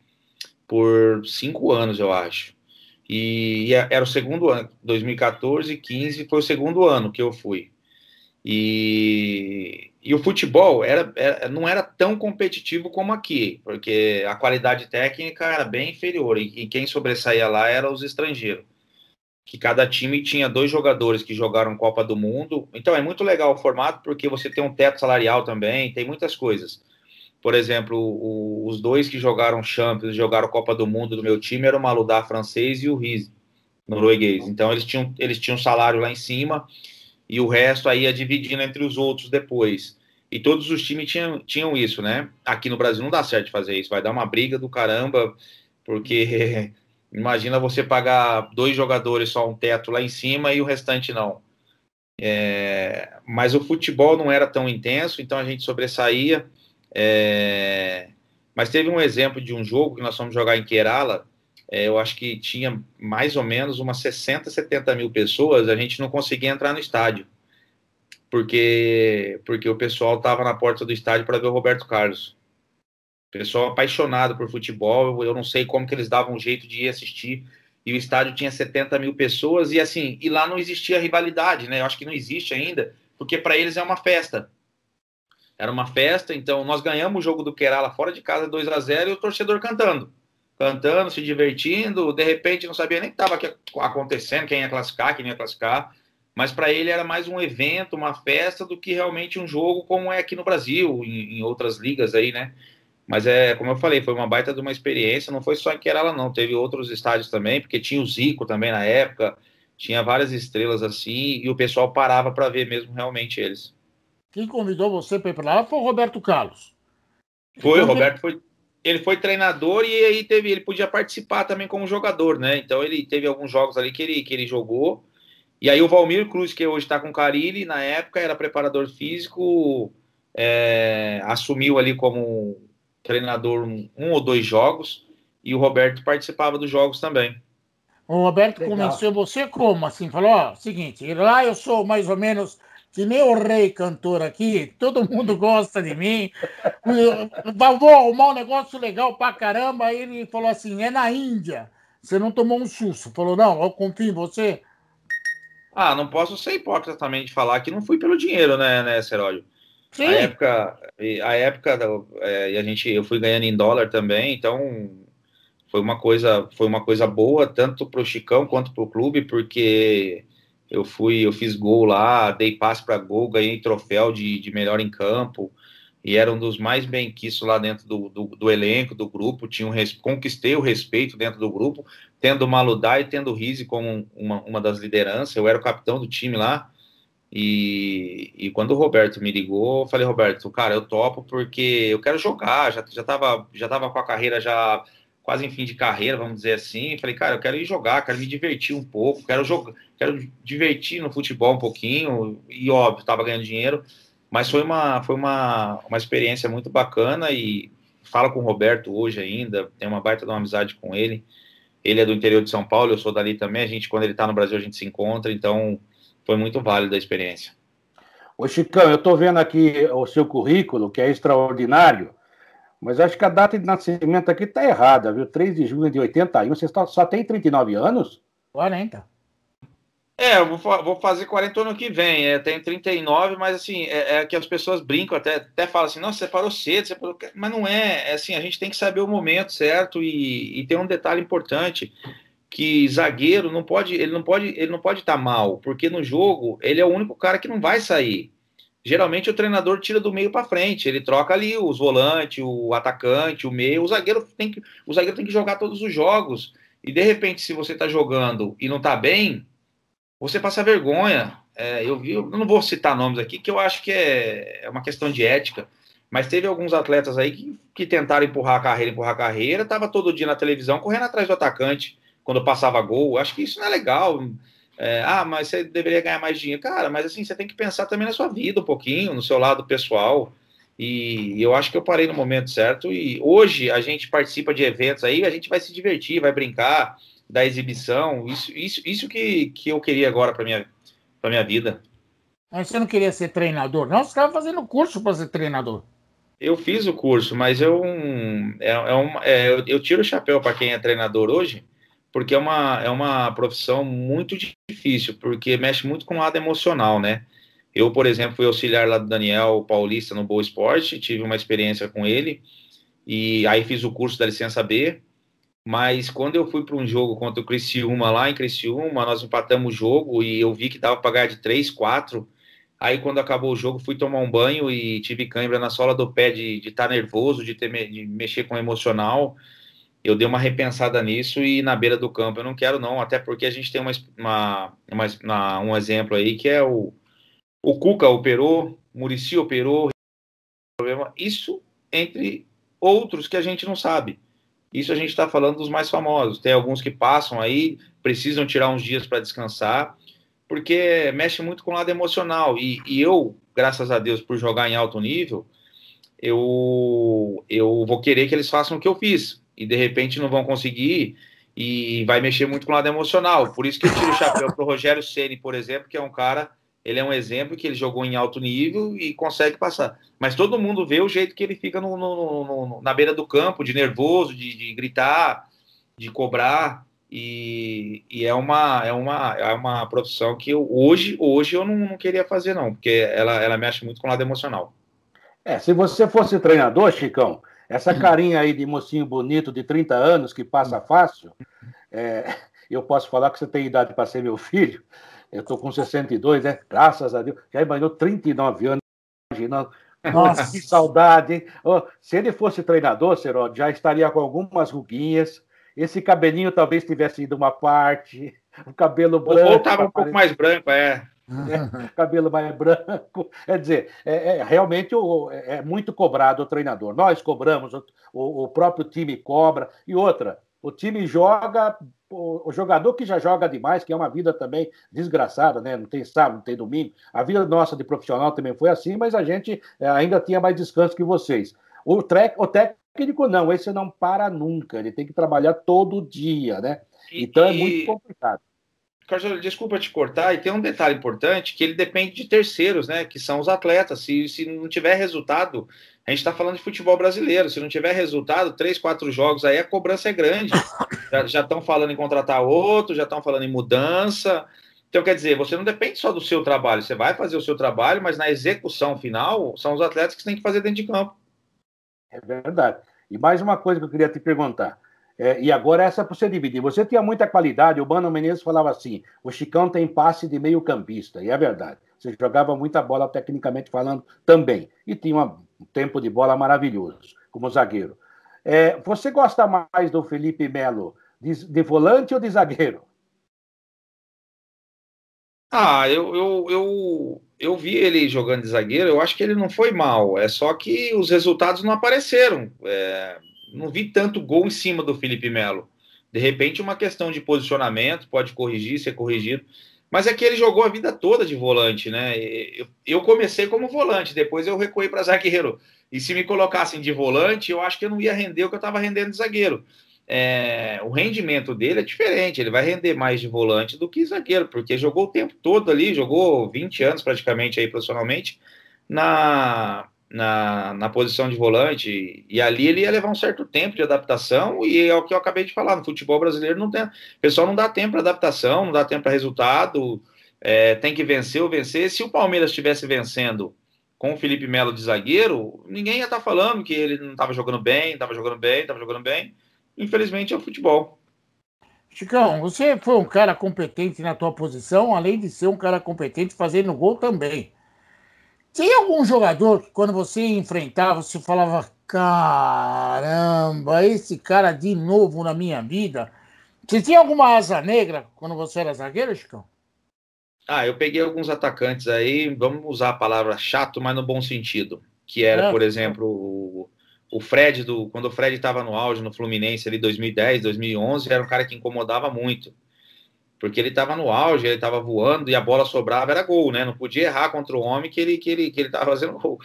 D: por cinco anos, eu acho. E, e era o segundo ano, 2014, 15 foi o segundo ano que eu fui. E, e o futebol era, era, não era tão competitivo como aqui, porque a qualidade técnica era bem inferior, e, e quem sobressaía lá eram os estrangeiros que cada time tinha dois jogadores que jogaram Copa do Mundo. Então é muito legal o formato porque você tem um teto salarial também, tem muitas coisas. Por exemplo, o, os dois que jogaram Champions, jogaram Copa do Mundo do meu time eram o Maludá francês e o Riz norueguês. Então eles tinham eles tinham salário lá em cima e o resto aí ia dividindo entre os outros depois. E todos os times tinham, tinham isso, né? Aqui no Brasil não dá certo fazer isso, vai dar uma briga do caramba, porque Imagina você pagar dois jogadores só um teto lá em cima e o restante não. É, mas o futebol não era tão intenso, então a gente sobressaía. É, mas teve um exemplo de um jogo que nós fomos jogar em Kerala. É, eu acho que tinha mais ou menos umas 60, 70 mil pessoas. A gente não conseguia entrar no estádio porque porque o pessoal estava na porta do estádio para ver o Roberto Carlos. Pessoal apaixonado por futebol, eu não sei como que eles davam um jeito de ir assistir. E o estádio tinha 70 mil pessoas, e assim, e lá não existia rivalidade, né? Eu acho que não existe ainda, porque para eles é uma festa. Era uma festa, então nós ganhamos o jogo do Kerala fora de casa 2 a 0 e o torcedor cantando. Cantando, se divertindo, de repente não sabia nem o que estava acontecendo, quem ia classificar, quem ia classificar. Mas para ele era mais um evento, uma festa, do que realmente um jogo como é aqui no Brasil, em, em outras ligas aí, né? Mas é, como eu falei, foi uma baita de uma experiência. Não foi só em Kerala, não. Teve outros estádios também, porque tinha o Zico também na época, tinha várias estrelas assim, e o pessoal parava para ver mesmo realmente eles.
C: Quem convidou você para ir para lá foi o Roberto Carlos.
D: Foi, o Roberto foi. Ele foi treinador e aí teve, ele podia participar também como jogador, né? Então ele teve alguns jogos ali que ele, que ele jogou. E aí o Valmir Cruz, que hoje está com o Carilli, na época era preparador físico, é, assumiu ali como treinador um, um, ou dois jogos e o Roberto participava dos jogos também.
C: O Roberto Legal. convenceu você como? Assim, falou: ó, seguinte, lá eu sou mais ou menos que nem o rei cantor aqui, todo mundo gosta de mim. Vou arrumar um negócio legal pra caramba. Aí ele falou assim: é na Índia. Você não tomou um susto. Falou: não, eu confio em você.
D: Ah, não posso ser hipócrita também de falar que não fui pelo dinheiro, né, né, Seródio? Sim. A época, a época é, e a gente, eu fui ganhando em dólar também, então foi uma coisa, foi uma coisa boa tanto para o Chicão quanto para o clube, porque Eu fui, eu fiz gol lá, dei passe para gol, ganhei troféu de, de melhor em campo e era um dos mais bem quistos lá dentro do, do, do elenco, do grupo. Tinha um, conquistei o respeito dentro do grupo, tendo o Maludá e tendo o Rizzi como uma, uma das lideranças. Eu era o capitão do time lá. E, e quando o Roberto me ligou, eu falei, Roberto, cara, eu topo porque eu quero jogar, já, já, tava, já tava com a carreira já quase em fim de carreira, vamos dizer assim. Falei, cara, eu quero ir jogar, quero me divertir um pouco, quero jogar, quero divertir no futebol um pouquinho, e óbvio, tava ganhando dinheiro. Mas foi uma, foi uma, uma experiência muito bacana e falo com o Roberto hoje ainda, tenho uma baita de uma amizade com ele. Ele é do interior de São Paulo, eu sou dali também. A gente, quando ele está no Brasil, a gente se encontra, então foi muito válido a experiência.
B: Ô Chicão, eu estou vendo aqui o seu currículo, que é extraordinário, mas acho que a data de nascimento aqui está errada, viu? 3 de junho de 81, você só tem 39 anos?
C: 40.
D: É, eu vou, vou fazer 40 ano que vem. É, tenho 39, mas assim, é, é, que as pessoas brincam, até, até falam assim, nossa, você parou cedo, você parou... mas não é, é assim, a gente tem que saber o momento certo e, e tem um detalhe importante que zagueiro não pode, ele não pode, ele não pode estar tá mal, porque no jogo ele é o único cara que não vai sair. Geralmente o treinador tira do meio para frente, ele troca ali os volantes, o atacante, o meio, o zagueiro tem que, o zagueiro tem que jogar todos os jogos. E de repente, se você está jogando e não está bem, você passa vergonha. É, eu vi, eu não vou citar nomes aqui, que eu acho que é, é uma questão de ética, mas teve alguns atletas aí que, que tentaram empurrar a carreira, empurrar a carreira, tava todo dia na televisão correndo atrás do atacante quando passava gol. Acho que isso não é legal. É, ah, mas você deveria ganhar mais dinheiro. Cara, mas assim, você tem que pensar também na sua vida um pouquinho, no seu lado pessoal. E eu acho que eu parei no momento certo. E hoje a gente participa de eventos aí, a gente vai se divertir, vai brincar da exibição. Isso, isso, isso que, que eu queria agora para minha para minha vida.
C: Mas você não queria ser treinador, não? Você estava fazendo curso para ser treinador.
D: Eu fiz o curso, mas eu é, é é, eu, eu tiro o chapéu para quem é treinador hoje, porque é uma, é uma profissão muito difícil, porque mexe muito com o lado emocional, né? Eu, por exemplo, fui auxiliar lá do Daniel Paulista no Boa Esporte, tive uma experiência com ele, e aí fiz o curso da licença B, mas quando eu fui para um jogo contra o Criciúma, lá em Criciúma, nós empatamos o jogo e eu vi que dava para ganhar de 3, 4. Aí, quando acabou o jogo, fui tomar um banho e tive cãibra na sola do pé de estar tá nervoso, de, ter, de mexer com o emocional. Eu dei uma repensada nisso e na beira do campo eu não quero, não, até porque a gente tem uma, uma, uma um exemplo aí que é o, o Cuca operou, Murici operou. Isso entre outros que a gente não sabe. Isso a gente está falando dos mais famosos. Tem alguns que passam aí, precisam tirar uns dias para descansar, porque mexe muito com o lado emocional. E, e, eu, graças a Deus, por jogar em alto nível, eu, eu vou querer que eles façam o que eu fiz. E de repente não vão conseguir e vai mexer muito com o lado emocional. Por isso que eu tiro o chapéu para o Rogério Ceni, por exemplo, que é um cara ele é um exemplo que ele jogou em alto nível e consegue passar. Mas todo mundo vê o jeito que ele fica no, no, no, na beira do campo, de nervoso, de, de gritar, de cobrar. E, e, é, uma, é, uma, é uma profissão que eu, hoje, hoje eu não, não, queria fazer, não, porque ela, ela mexe muito com o lado emocional.
B: É, se você fosse treinador, Chicão, essa carinha aí de mocinho bonito de 30 anos que passa fácil, é, eu posso falar que você tem idade para ser meu filho, eu estou com 62, né? Graças a Deus. Já imaginou 39 anos, imaginando. Nossa, que saudade, hein? Oh, se ele fosse treinador, Seró, já estaria com algumas ruguinhas. Esse cabelinho talvez tivesse ido uma parte. O cabelo branco.
D: Ou estava um pouco mais branco, é.
B: É. cabelo mais branco. Quer dizer, é, é realmente o, é muito cobrado o treinador. Nós cobramos, o, o próprio time cobra. E outra, o time joga o, jogador que já joga demais, que é uma vida também desgraçada, né? Não tem sábado, não tem domingo. A vida nossa de profissional também foi assim, mas a gente é, ainda tinha mais descanso que vocês. O, trek, o técnico não, esse não para nunca, ele tem que trabalhar todo dia, né? Então é muito complicado.
D: Carlos, desculpa te cortar, e tem um detalhe importante que ele depende de terceiros, né? Que são os atletas. Se, se não tiver resultado, a gente está falando de futebol brasileiro. Se não tiver resultado, três, quatro jogos aí, a cobrança é grande. Já estão falando em contratar outro, já estão falando em mudança. Então, quer dizer, você não depende só do seu trabalho. Você vai fazer o seu trabalho, mas na execução final, são os atletas que você tem que fazer dentro de campo.
B: É verdade. E mais uma coisa que eu queria te perguntar. É, e agora essa é para você dividir. Você tinha muita qualidade, o Mano Menezes falava assim: o Chicão tem passe de meio campista, e é verdade. Você jogava muita bola tecnicamente falando também. E tinha um tempo de bola maravilhoso, como zagueiro. É, você gosta mais do Felipe Melo de, de volante ou de zagueiro?
D: Ah, eu, eu, eu, eu vi ele jogando de zagueiro, eu acho que ele não foi mal, é só que os resultados não apareceram. É, não vi tanto gol em cima do Felipe Melo. De repente, uma questão de posicionamento, pode corrigir, ser corrigido. Mas é que ele jogou a vida toda de volante, né? Eu, comecei como volante, depois eu recuei para zagueiro. E se me colocassem de volante, eu acho que eu não ia render o que eu estava rendendo de zagueiro. É, o rendimento dele é diferente, ele vai render mais de volante do que zagueiro, porque jogou o tempo todo ali, jogou 20 anos praticamente aí profissionalmente na, na, na posição de volante, e ali ele ia levar um certo tempo de adaptação, e é o que eu acabei de falar, no futebol brasileiro não tem, o pessoal não dá tempo para adaptação, não dá tempo para resultado, é, tem que vencer ou vencer, se o Palmeiras estivesse vencendo com o Felipe Melo de zagueiro, ninguém ia estar tá falando que ele não estava jogando bem, estava jogando bem, estava jogando bem, infelizmente é o futebol.
C: Chicão, você foi um cara competente na tua posição, além de ser um cara competente fazendo gol também. Tem algum jogador que quando você enfrentava, você falava, caramba, esse cara de novo na minha vida? Você tinha alguma asa negra quando você era zagueiro, Chicão?
D: Ah, eu peguei alguns atacantes aí, vamos usar a palavra chato, mas no bom sentido. Que era, é. por exemplo, o, o Fred, do, quando o Fred estava no auge no Fluminense ali 2010, 2011, era um cara que incomodava muito porque ele estava no auge, ele estava voando e a bola sobrava, era gol, né? Não podia errar contra o homem que ele que ele que ele estava fazendo gol.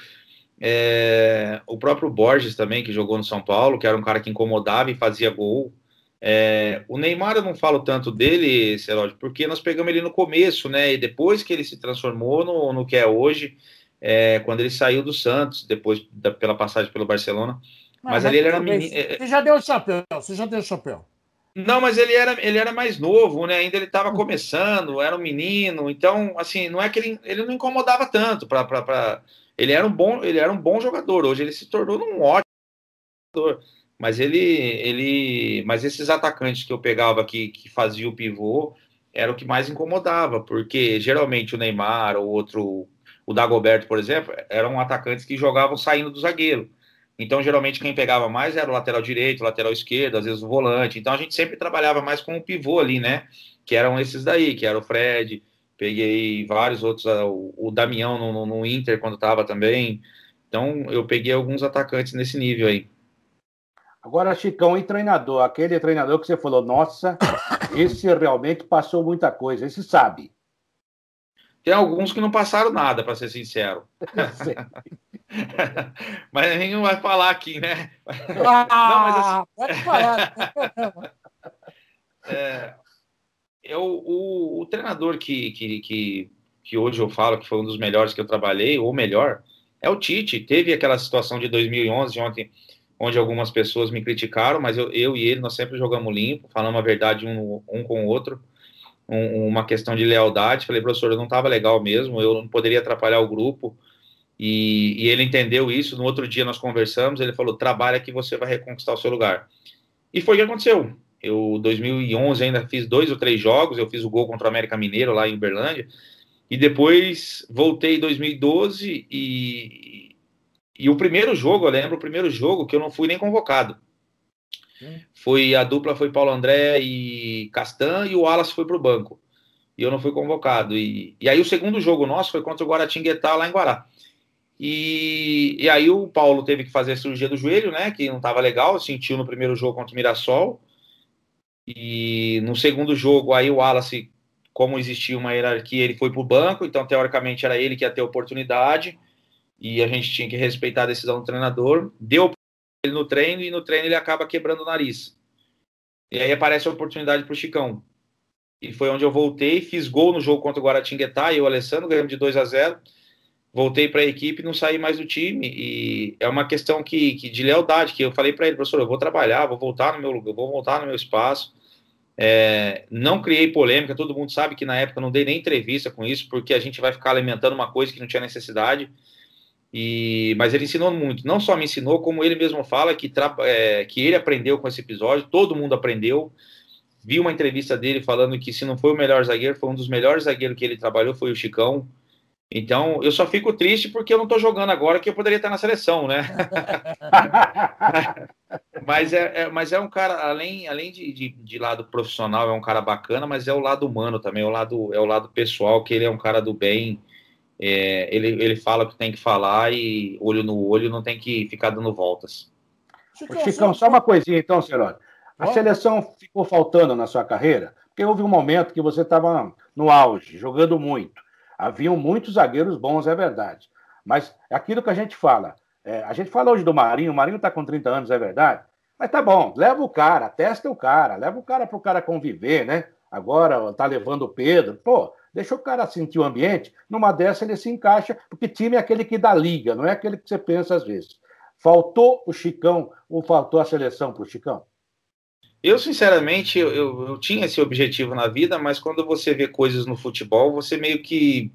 D: É, o próprio Borges também, que jogou no São Paulo, que era um cara que incomodava e fazia gol. É, o Neymar eu não falo tanto dele, Celódio, porque nós pegamos ele no começo, né? E depois que ele se transformou no, no que é hoje, é, quando ele saiu do Santos, depois da, pela passagem pelo Barcelona. Mas, mas ali ele era menino.
C: Você já deu o chapéu, você já deu o chapéu.
D: Não, mas ele era, ele era mais novo, né? Ainda ele estava uhum. começando, era um menino, então, assim, não é que ele, ele não incomodava tanto para pra... ele era um bom, ele era um bom jogador. Hoje ele se tornou um ótimo jogador. Mas ele, ele, mas esses atacantes que eu pegava aqui que fazia o pivô era o que mais incomodava, porque geralmente o Neymar ou outro, o Dagoberto, por exemplo, eram atacantes que jogavam saindo do zagueiro. Então, geralmente, quem pegava mais era o lateral direito, o lateral esquerdo, às vezes o volante. Então, a gente sempre trabalhava mais com o pivô ali, né? Que eram esses daí, que era o Fred, peguei vários outros, ah, o, Damião no, no Inter quando estava também. Então, eu peguei alguns atacantes nesse nível aí.
B: Agora, Chicão, e treinador? Aquele treinador que você falou, nossa, esse realmente passou muita coisa, esse sabe.
D: Tem alguns que não passaram nada, para ser sincero. mas a gente não vai falar aqui, né?
C: Ah, não, mas assim, pode falar.
D: é, eu, o, o, treinador que, que, que, que, hoje eu falo que foi um dos melhores que eu trabalhei, ou melhor, é o Tite. Teve aquela situação de 2011, ontem, onde algumas pessoas me criticaram, mas eu, eu e ele, nós sempre jogamos limpo, falamos a verdade um, um com o outro. Um, uma questão de lealdade. Falei, professor, eu não estava legal mesmo, eu não poderia atrapalhar o grupo. E, e, ele entendeu isso. No outro dia nós conversamos. Ele falou: trabalha que você vai reconquistar o seu lugar. E foi o que aconteceu. Eu, 2011, ainda fiz dois ou três jogos. Eu fiz o gol contra o América Mineiro lá em Uberlândia. E depois voltei em 2012 e, e o primeiro jogo, eu lembro, o primeiro jogo que eu não fui nem convocado. Foi a dupla foi Paulo André e Castan e o Wallace foi para o banco. E eu não fui convocado. E, e aí o segundo jogo nosso foi contra o Guaratinguetá lá em Guará. E, e aí o Paulo teve que fazer a cirurgia do joelho, né? Que não estava legal, sentiu no primeiro jogo contra o Mirassol. E no segundo jogo, aí o Wallace, como existia uma hierarquia, ele foi para o banco, então teoricamente era ele que ia ter oportunidade. E a gente tinha que respeitar a decisão do treinador. Deu ele no treino e no treino ele acaba quebrando o nariz. E aí aparece a oportunidade para o Chicão. E foi onde eu voltei, fiz gol no jogo contra o Guaratinguetá, e o Alessandro ganhamos de 2 a 0 voltei para a equipe não saí mais do time. E é uma questão que, que de lealdade, que eu falei para ele, professor, eu vou trabalhar, vou voltar no meu lugar, vou voltar no meu espaço. É, não criei polêmica, todo mundo sabe que na época não dei nem entrevista com isso, porque a gente vai ficar alimentando uma coisa que não tinha necessidade. E, mas ele ensinou muito. Não só me ensinou, como ele mesmo fala que, é, que ele aprendeu com esse episódio, todo mundo aprendeu. Vi uma entrevista dele falando que se não foi o melhor zagueiro, foi um dos melhores zagueiros que ele trabalhou, foi o Chicão. Então, eu só fico triste porque eu não estou jogando agora, que eu poderia estar na seleção, né? mas, é, é, mas é um cara, além, além de, de, de, lado profissional, é um cara bacana, mas é o lado humano também, é o lado, é o lado pessoal, que ele é um cara do bem. É, ele, ele fala o que tem que falar e olho no olho não tem que ficar dando voltas.
B: Chicão, só uma coisinha então, Cirote. A seleção ficou faltando na sua carreira, porque houve um momento que você estava no auge, jogando muito. Haviam muitos zagueiros bons, é verdade. Mas é aquilo que a gente fala, é, a gente fala hoje do Marinho, o Marinho está com 30 anos, é verdade. Mas tá bom, leva o cara, testa o cara, leva o cara para o cara conviver, né? Agora tá levando o Pedro, pô, deixa o cara sentir o ambiente. Numa dessa ele se encaixa, porque time é aquele que dá liga, não é aquele que você pensa às vezes. Faltou o Chicão ou faltou a seleção para o Chicão?
D: Eu, sinceramente, eu, eu, eu, tinha esse objetivo na vida, mas quando você vê coisas no futebol, você meio que.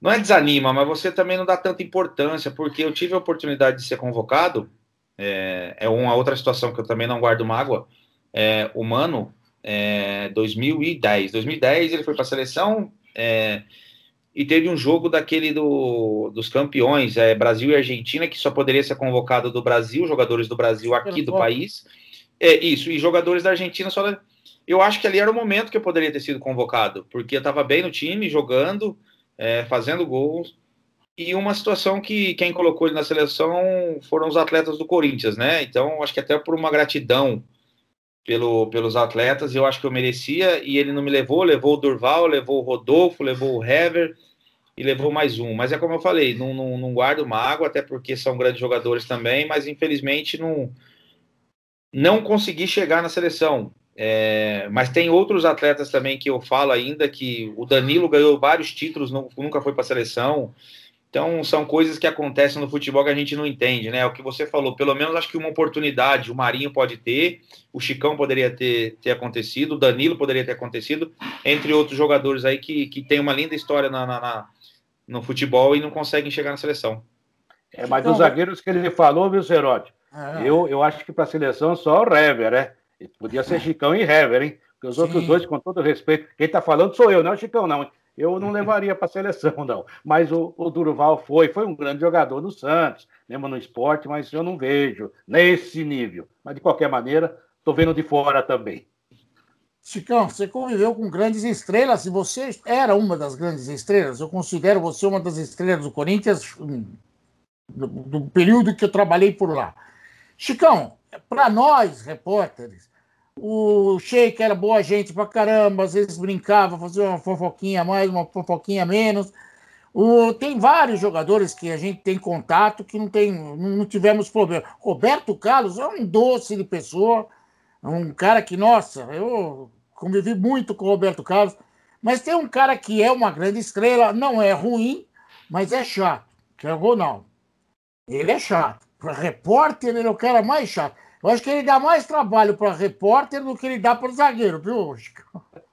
D: Não é desanima, mas você também não dá tanta importância, porque eu tive a oportunidade de ser convocado. É, é uma outra situação que eu também não guardo mágoa. É, o Mano, é, 2010. 2010 ele foi para a seleção é, e teve um jogo daquele do, dos campeões, é, Brasil e Argentina, que só poderia ser convocado do Brasil, jogadores do Brasil aqui do país é isso, e jogadores da Argentina só. Eu acho que ali era o momento que eu poderia ter sido convocado, porque eu estava bem no time, jogando, é, fazendo gols. E uma situação que quem colocou ele na seleção foram os atletas do Corinthians, né? Então, acho que até por uma gratidão pelo, pelos atletas, eu acho que eu merecia, e ele não me levou, levou o Durval, levou o Rodolfo, levou o Hever e levou mais um. Mas é como eu falei, não, não, não guardo mágoa, até porque são grandes jogadores também, mas infelizmente não não consegui chegar na seleção. É, mas tem outros atletas também que eu falo ainda que o Danilo ganhou vários títulos, não, nunca foi para a seleção. Então são coisas que acontecem no futebol que a gente não entende, né? O que você falou, pelo menos acho que uma oportunidade o Marinho pode ter, o Chicão poderia ter, ter acontecido, o Danilo poderia ter acontecido, entre outros jogadores aí que, que tem uma linda história na, na, na no futebol e não conseguem chegar na seleção.
B: É, mas dos zagueiros que ele falou, viu, Cerote? É. Eu, eu acho que para a seleção só o Rever, né? Podia ser Chicão e Hever, hein? Porque os Sim. outros dois, com todo respeito, quem está falando sou eu, não é o Chicão, não. Eu não levaria para a seleção, não. Mas o, o Durval foi, foi um grande jogador no Santos, mesmo no esporte, mas eu não vejo nesse nível. Mas de qualquer maneira, estou vendo de fora também.
C: Chicão, você conviveu com grandes estrelas e você era uma das grandes estrelas. Eu considero você uma das estrelas do Corinthians hum, do, do período que eu trabalhei por lá. Chicão, para nós, repórteres, o Sheik era boa gente pra caramba, às vezes brincava, fazia uma fofoquinha mais, uma fofoquinha menos. O, tem vários jogadores que a gente tem contato que não, tem, não tivemos problema. Roberto Carlos é um doce de pessoa, um cara que, nossa, eu convivi muito com o Roberto Carlos, mas tem um cara que é uma grande estrela, não é ruim, mas é chato, que é o Ronaldo. Ele é chato. Para repórter, ele é o cara mais chato. Eu acho que ele dá mais trabalho para repórter do que ele dá para o zagueiro, viu, Chico?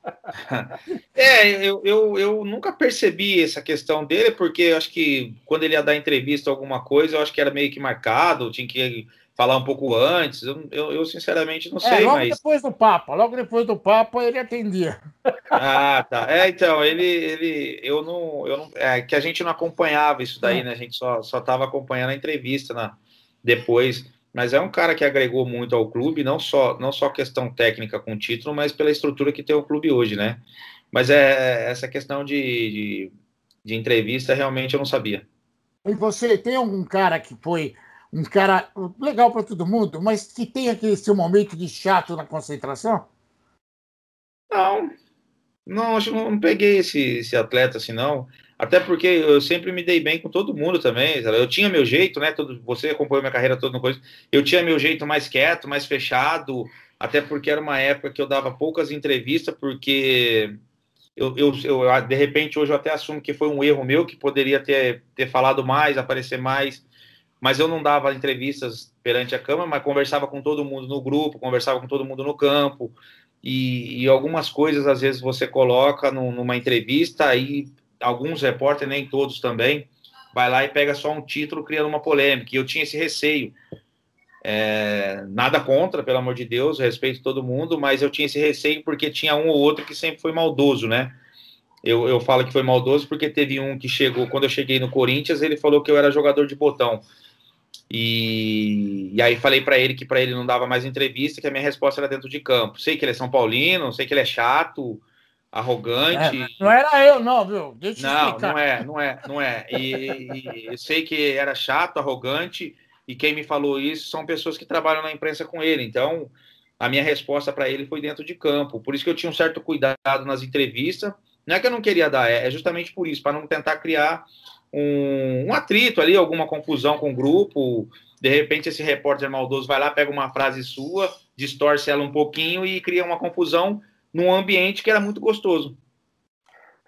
D: É, eu, eu, eu nunca percebi essa questão dele, porque eu acho que quando ele ia dar entrevista alguma coisa, eu acho que era meio que marcado, tinha que falar um pouco antes. Eu, eu, eu sinceramente não é, sei,
C: logo
D: mas...
C: depois do Papa, logo depois do Papa ele atendia.
D: Ah, tá. É, então, ele, ele eu não, eu não, é que a gente não acompanhava isso daí, é. né? A gente só só estava acompanhando a entrevista na depois. Mas é um cara que agregou muito ao clube, não só não só questão técnica com título, mas pela estrutura que tem o clube hoje, né? Mas é essa questão de, de, de entrevista realmente eu não sabia.
C: E você tem algum cara que foi um cara legal para todo mundo, mas que tem aquele seu momento de chato na concentração?
D: Não, não, acho não peguei esse, esse atleta assim, não. Até porque eu sempre me dei bem com todo mundo também. Eu tinha meu jeito, né? Todo, você acompanhou minha carreira toda no coisa. Eu tinha meu jeito mais quieto, mais fechado. Até porque era uma época que eu dava poucas entrevistas, porque eu, eu, eu, de repente hoje eu até assumo que foi um erro meu, que poderia ter, ter falado mais, aparecer mais, mas eu não dava entrevistas perante a Câmara, mas conversava com todo mundo no grupo, conversava com todo mundo no campo, e, e algumas coisas às vezes você coloca numa entrevista, aí alguns repórteres, nem todos também, vai lá e pega só um título criando uma polêmica. E eu tinha esse receio. É, nada contra, pelo amor de Deus, respeito todo mundo, mas eu tinha esse receio porque tinha um ou outro que sempre foi maldoso, né? Eu, eu falo que foi maldoso porque teve um que chegou, quando eu cheguei no Corinthians, ele falou que eu era jogador de botão. E, e aí falei para ele que para ele não dava mais entrevista, que a minha resposta era dentro de campo. Sei que ele é São Paulino, sei que ele é chato, arrogante.
C: É, não era eu, não, viu?
D: Deixa eu não, explicar. não é, não é, não é. E, e sei que era chato, arrogante, e quem me falou isso são pessoas que trabalham na imprensa com ele. Então, a minha resposta para ele foi dentro de campo. Por isso que eu tinha um certo cuidado nas entrevistas. Não é que eu não queria dar, é, é justamente por isso, para não tentar criar um, um, atrito ali, alguma confusão com o grupo. De repente, esse repórter maldoso vai lá, pega uma frase sua, distorce ela um pouquinho e cria uma confusão num ambiente que era muito gostoso.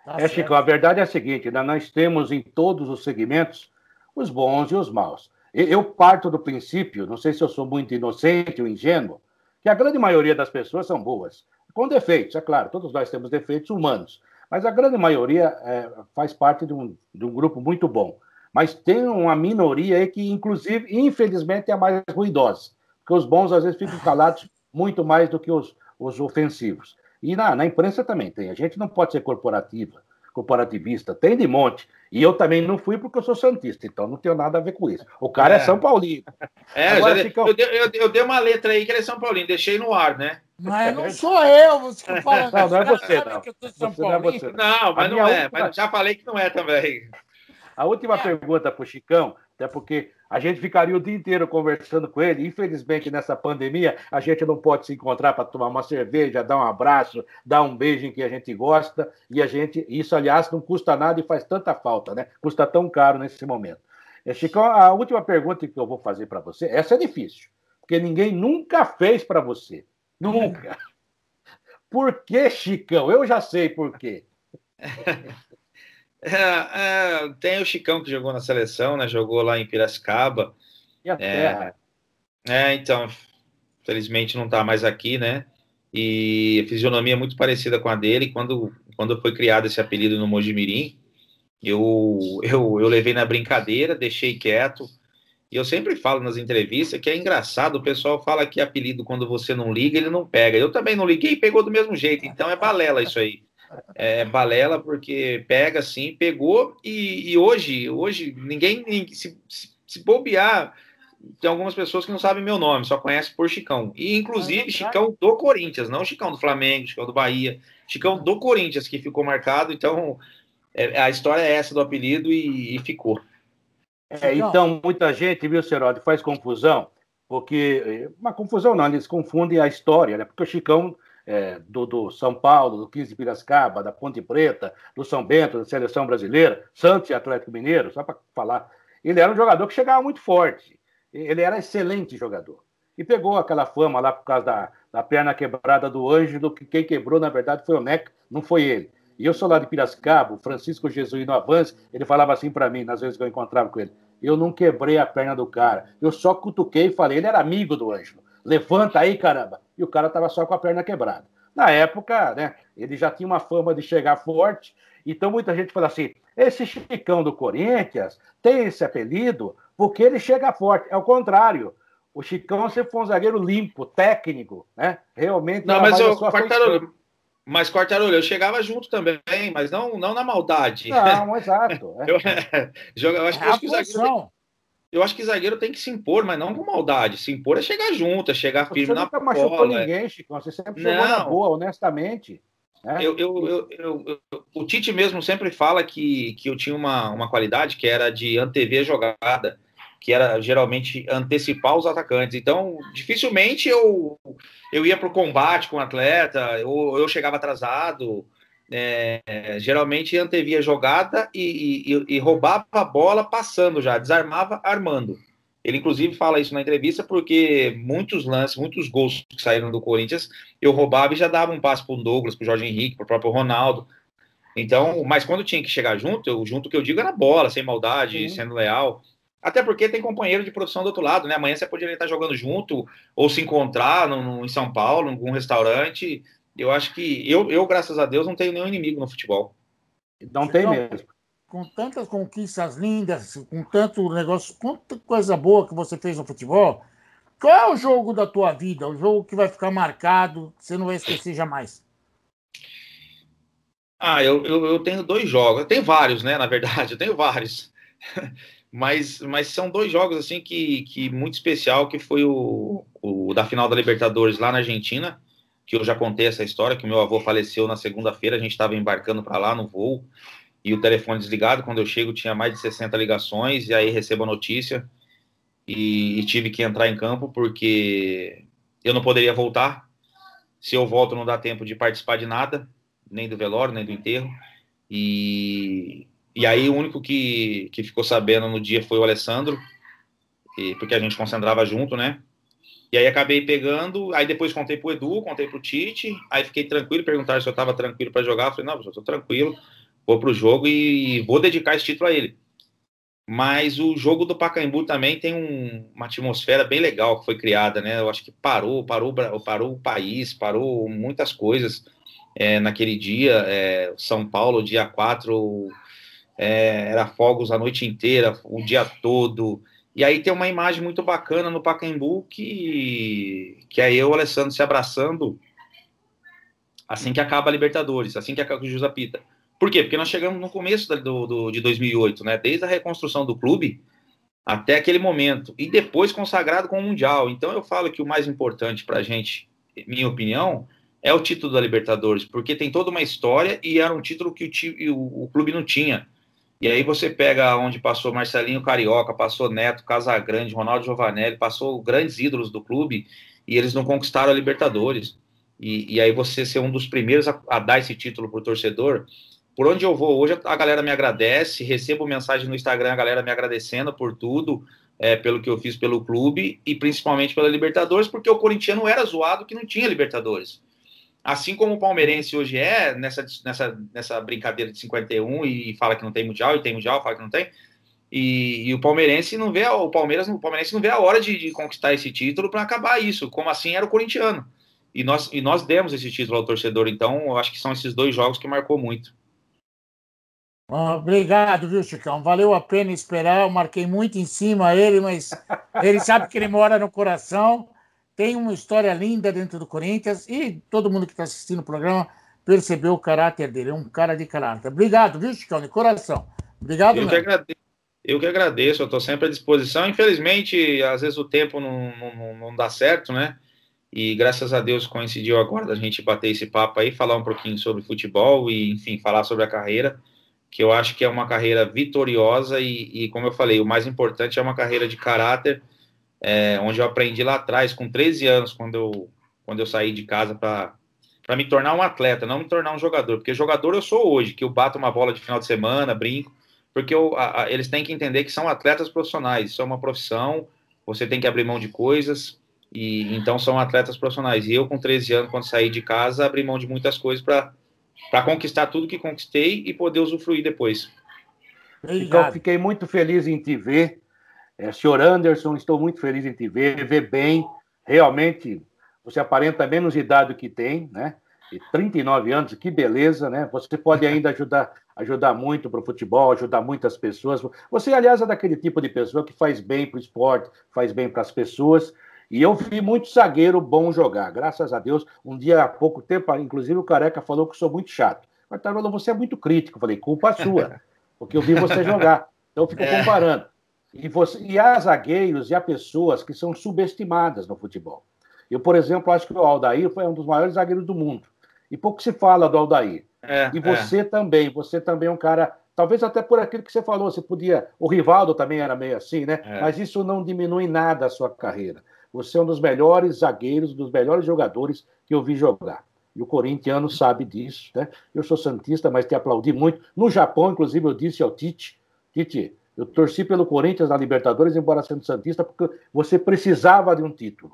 B: Tá é, Chico, a verdade é a seguinte: né? nós temos em todos os segmentos os bons e os maus. Eu parto do princípio, não sei se eu sou muito inocente ou ingênuo, que a grande maioria das pessoas são boas, com defeitos, é claro, todos nós temos defeitos humanos, mas a grande maioria é, faz parte de um, de um grupo muito bom. Mas tem uma minoria aí que, inclusive, infelizmente, é a mais ruidosa, porque os bons às vezes ficam calados muito mais do que os, os ofensivos. E na, na imprensa também tem. A gente não pode ser corporativa, corporativista, tem de monte. E eu também não fui porque eu sou santista, então não tenho nada a ver com isso. O cara é, é São Paulino.
D: É, Agora, já, eu, eu, eu, dei uma letra aí que ele é São Paulino, deixei no ar, né?
C: Mas não sou eu, você fala.
B: Não, não é você, não. Você
D: não, é você. não, mas não é. Última... Mas já falei que não é também.
B: A última é. pergunta para o Chicão, até porque a gente ficaria o dia inteiro conversando com ele. Infelizmente, nessa pandemia, a gente não pode se encontrar para tomar uma cerveja, dar um abraço, dar um beijo em que a gente gosta. E a gente, isso, aliás, não custa nada e faz tanta falta, né? Custa tão caro nesse momento. É, Chicão, a última pergunta que eu vou fazer para você, essa é difícil, porque ninguém nunca fez para você. Nunca. Por que, Chicão? Eu já sei por quê.
D: É, é, tem o Chicão que jogou na seleção, né? Jogou lá em Piracicaba.
B: E a terra?
D: É, é então, felizmente não está mais aqui, né? E a fisionomia é muito parecida com a dele. Quando, quando foi criado esse apelido no Mojimirim, eu, eu, eu levei na brincadeira, deixei quieto. E eu sempre falo nas entrevistas que é engraçado, o pessoal fala que apelido, quando você não liga, ele não pega. Eu também não liguei e pegou do mesmo jeito, então é balela isso aí é, balela, porque pega assim, pegou, e, e hoje, hoje ninguém, se, se, se, bobear, tem algumas pessoas que não sabem meu nome, só conhecem por Chicão. E inclusive Chicão do Corinthians, não Chicão do Flamengo, Chicão do Bahia, Chicão do Corinthians que ficou marcado, então é, a história é essa do apelido e, e ficou.
B: É, então, muita gente, viu, Serode, faz confusão, porque. Uma confusão não, eles confundem a história, né? Porque o Chicão é, do, do, São Paulo, do 15 de Piracicaba, da Ponte Preta, do São Bento, da Seleção Brasileira, Santos e Atlético Mineiro, só para falar. Ele era um jogador que chegava muito forte. Ele era excelente jogador. E pegou aquela fama lá por causa da, da perna quebrada do Ângelo, que quem quebrou, na verdade, foi o Neca, não foi ele. E eu sou lá de Piracicaba, o Francisco Jesuíno Avance, ele falava assim para mim, nas vezes que eu encontrava com ele: eu não quebrei a perna do cara, eu só cutuquei e falei, ele era amigo do Ângelo levanta aí, caramba. E o cara estava só com a perna quebrada. Na época, né, ele já tinha uma fama de chegar forte, então muita gente fala assim: esse Chicão do Corinthians tem esse apelido porque ele chega forte. É o contrário. O Chicão sempre foi um zagueiro limpo, técnico, né? Realmente.
D: Não, mas eu, Quartarolo, mas Quartarolo, eu chegava junto também, mas não, não na maldade.
B: Não, exato.
D: É. Eu, eu, acho, é acho que o zagueiro eu acho que zagueiro tem que se impor, mas não com maldade. Se impor é chegar junto, é chegar firme você na
B: nunca bola. machucou ninguém, Chico. Você sempre jogou na boa, honestamente.
D: Né? Eu, eu, eu, o Tite mesmo sempre fala que, que eu tinha uma, uma qualidade que era de antever jogada, que era geralmente antecipar os atacantes. Então, dificilmente eu, eu ia para o combate com o atleta, ou eu chegava atrasado é, geralmente antevia jogada e, e, e, roubava a bola passando já, desarmava armando. Ele, inclusive, fala isso na entrevista porque muitos lances, muitos gols que saíram do Corinthians, eu roubava e já dava um passe para o Douglas, para o Jorge Henrique, para o próprio Ronaldo. Então, mas quando tinha que chegar junto, eu, junto que eu digo era bola, sem maldade, uhum. sendo leal. Até porque tem companheiro de profissão do outro lado, né? Amanhã você poderia estar jogando junto ou se encontrar no, no, em São Paulo, em algum restaurante eu acho que eu, eu, graças a Deus, não tenho nenhum inimigo no futebol.
B: Não tem mesmo.
C: com tantas conquistas lindas, com tanto negócio, com tanta coisa boa que você fez no futebol, qual é o jogo da tua vida? O jogo que vai ficar marcado, que você não vai esquecer jamais?
D: Ah, eu, eu, eu tenho dois jogos. Eu tenho vários, né? Na verdade, eu tenho vários. mas, mas são dois jogos assim que, que muito especial, que foi o, o da final da Libertadores lá na Argentina, que eu já contei essa história, que meu avô faleceu na segunda-feira, a gente estava embarcando para lá no voo, e o telefone desligado, quando eu chego tinha mais de 60 ligações, e aí recebo a notícia, e, e, tive que entrar em campo porque eu não poderia voltar. Se eu volto, não dá tempo de participar de nada, nem do velório, nem do enterro. E, e aí, o único que, que ficou sabendo no dia foi o Alessandro, e, porque a gente concentrava junto, né? E aí acabei pegando, aí depois contei pro Edu, contei pro Tite, aí fiquei tranquilo, perguntaram se eu estava tranquilo para jogar, eu falei, não, eu tô tranquilo, vou pro jogo e vou dedicar esse título a ele. Mas o jogo do Pacaembu também tem um, uma atmosfera bem legal que foi criada, né? Eu acho que parou, parou, parou o país, parou muitas coisas é, naquele dia. É, São Paulo, dia 4, é, era fogos a noite inteira, o dia todo. E aí tem uma imagem muito bacana no Pacaembu que, que é eu, o Alessandro, se abraçando assim que acaba a Libertadores, assim que acaba o Jus Pita. Por quê? Porque nós chegamos no começo do, do, de 2008, né? Desde a reconstrução do clube até aquele momento. E depois consagrado com o Mundial. Então eu falo que o mais importante para a gente, minha opinião, é o título da Libertadores, porque tem toda uma história e era um título que o, o, o clube não tinha. E aí você pega onde passou Marcelinho Carioca, passou Neto, Casagrande, Ronaldo Giovanelli, passou grandes ídolos do clube e eles não conquistaram a Libertadores. E, e aí você ser um dos primeiros a, a dar esse título para o torcedor, por onde eu vou hoje, a galera me agradece, recebo mensagem no Instagram, a galera me agradecendo por tudo, é, pelo que eu fiz pelo clube e principalmente pela Libertadores, porque o corintiano era zoado que não tinha Libertadores. Assim como o palmeirense hoje é, nessa, nessa, nessa brincadeira de 51 e fala que não tem mundial, e tem mundial, fala que não tem. E, e o palmeirense não vê, o Palmeiras, o palmeirense não vê a hora de, de conquistar esse título para acabar isso, como assim era o corintiano. E nós, e nós demos esse título ao torcedor, então eu acho que são esses dois jogos que marcou muito.
C: Obrigado, viu, Chicão? Valeu a pena esperar. Eu marquei muito em cima ele, mas ele sabe que ele mora no coração. Tem uma história linda dentro do Corinthians e todo mundo que está assistindo o programa percebeu o caráter dele. É um cara de caráter. Obrigado, viu, Chicão? De coração. Obrigado,
D: eu que, agradeço, eu que agradeço. Eu estou sempre à disposição. Infelizmente, às vezes o tempo não, não, não dá certo, né? E graças a Deus coincidiu agora da gente bater esse papo aí, falar um pouquinho sobre futebol e, enfim, falar sobre a carreira que eu acho que é uma carreira vitoriosa e, e como eu falei, o mais importante é uma carreira de caráter, é, onde eu aprendi lá atrás, com 13 anos, quando eu, quando eu saí de casa para para me tornar um atleta, não me tornar um jogador, porque jogador eu sou hoje, que eu bato uma bola de final de semana, brinco, porque eu, a, a, eles têm que entender que são atletas profissionais, isso é uma profissão, você tem que abrir mão de coisas, e então são atletas profissionais. E eu, com 13 anos, quando saí de casa, abri mão de muitas coisas para para conquistar tudo que conquistei e poder usufruir depois.
B: Então, fiquei muito feliz em te ver. É, senhor Anderson, estou muito feliz em te ver, ver bem. Realmente, você aparenta menos idade do que tem, né? E 39 anos, que beleza, né? Você pode ainda ajudar, ajudar muito para o futebol, ajudar muitas pessoas. Você, aliás, é daquele tipo de pessoa que faz bem para o esporte, faz bem para as pessoas. E eu vi muito zagueiro bom jogar, graças a Deus. Um dia, há pouco tempo, inclusive o Careca falou que eu sou muito chato. Mas, Tarola, você é muito crítico. Eu falei, culpa sua, porque eu vi você jogar. Então, eu fico é. comparando. E, você, e há zagueiros e há pessoas que são subestimadas no futebol. Eu, por exemplo, acho que o Aldair foi um dos maiores zagueiros do mundo. E pouco se fala do Aldair. É, e você é. também, você também é um cara, talvez até por aquilo que você falou, você podia. O Rivaldo também era meio assim, né? É. Mas isso não diminui nada a sua carreira. Você é um dos melhores zagueiros, dos melhores jogadores que eu vi jogar. E o corintiano sabe disso, né? Eu sou santista, mas te aplaudi muito. No Japão, inclusive, eu disse ao Tite, Tite, eu torci pelo Corinthians na Libertadores, embora sendo santista, porque você precisava de um título.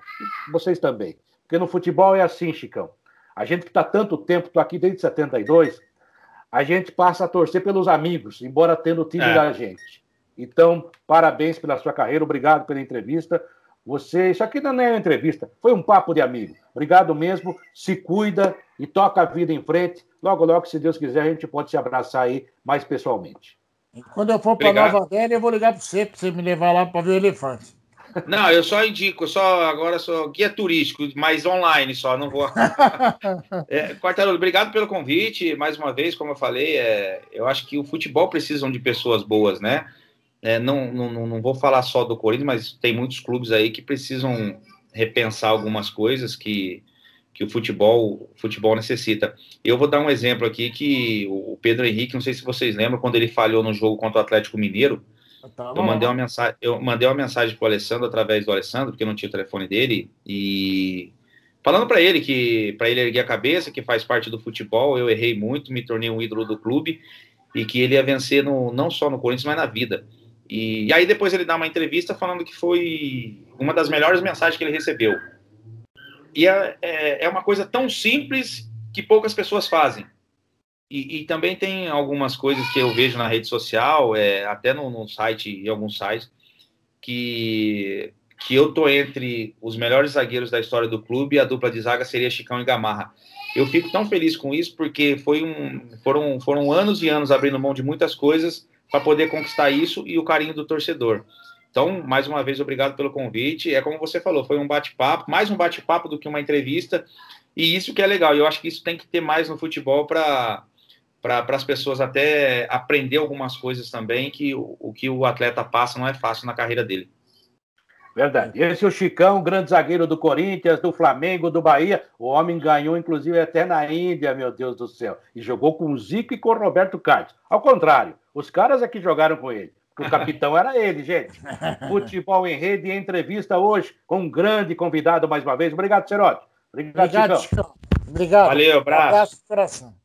B: Vocês também. Porque no futebol é assim, Chicão. A gente que está tanto tempo, estou aqui desde 72, a gente passa a torcer pelos amigos, embora tendo o time é. da gente. Então, parabéns pela sua carreira, obrigado pela entrevista. Você, isso aqui não é uma entrevista, foi um papo de amigo. Obrigado mesmo, se cuida e toca a vida em frente. Logo, logo, se Deus quiser, a gente pode se abraçar aí mais pessoalmente.
C: Quando eu for para Nova Delhi, eu vou ligar para você, para você me levar lá para ver o elefante.
D: Não, eu só indico, só agora sou guia turístico, mas online só, não vou. é, Quartarolo, obrigado pelo convite. Mais uma vez, como eu falei, é, eu acho que o futebol precisa de pessoas boas, né? É, não, não, não vou falar só do Corinthians, mas tem muitos clubes aí que precisam repensar algumas coisas que, que o futebol, o futebol necessita. Eu vou dar um exemplo aqui que o Pedro Henrique, não sei se vocês lembram, quando ele falhou no jogo contra o Atlético Mineiro, eu mandei uma mensagem, eu mandei uma mensagem para o Alessandro através do Alessandro, porque não tinha o telefone dele, e falando para ele que para ele erguer a cabeça, que faz parte do futebol, eu errei muito, me tornei um ídolo do clube e que ele ia vencer no, não só no Corinthians, mas na vida. E, e aí depois ele dá uma entrevista falando que foi uma das melhores mensagens que ele recebeu. E é, é, é uma coisa tão simples que poucas pessoas fazem. E, e, também tem algumas coisas que eu vejo na rede social, é, até no, no site, em alguns sites, que, que eu tô entre os melhores zagueiros da história do clube e a dupla de zaga seria Chicão e Gamarra. Eu fico tão feliz com isso porque foi um, foram, foram anos e anos abrindo mão de muitas coisas para poder conquistar isso e o carinho do torcedor. Então, mais uma vez, obrigado pelo convite. É como você falou, foi um bate-papo, mais um bate-papo do que uma entrevista, e isso que é legal. Eu acho que isso tem que ter mais no futebol para para as pessoas até aprender algumas coisas também, que o, o, que o atleta passa não é fácil na carreira dele.
B: Verdade. Esse é o Chicão, grande zagueiro do Corinthians, do Flamengo, do Bahia. O homem ganhou, inclusive, até na Índia, meu Deus do céu. E jogou com o Zico e com o Roberto Carlos. Ao contrário, os caras é que jogaram com ele. O capitão era ele, gente. Futebol em rede e entrevista hoje com um grande convidado mais uma vez. Obrigado, Cerote.
C: Obrigado, Obrigado. Chicão. Obrigado.
D: Valeu, abraço. Um abraço, coração.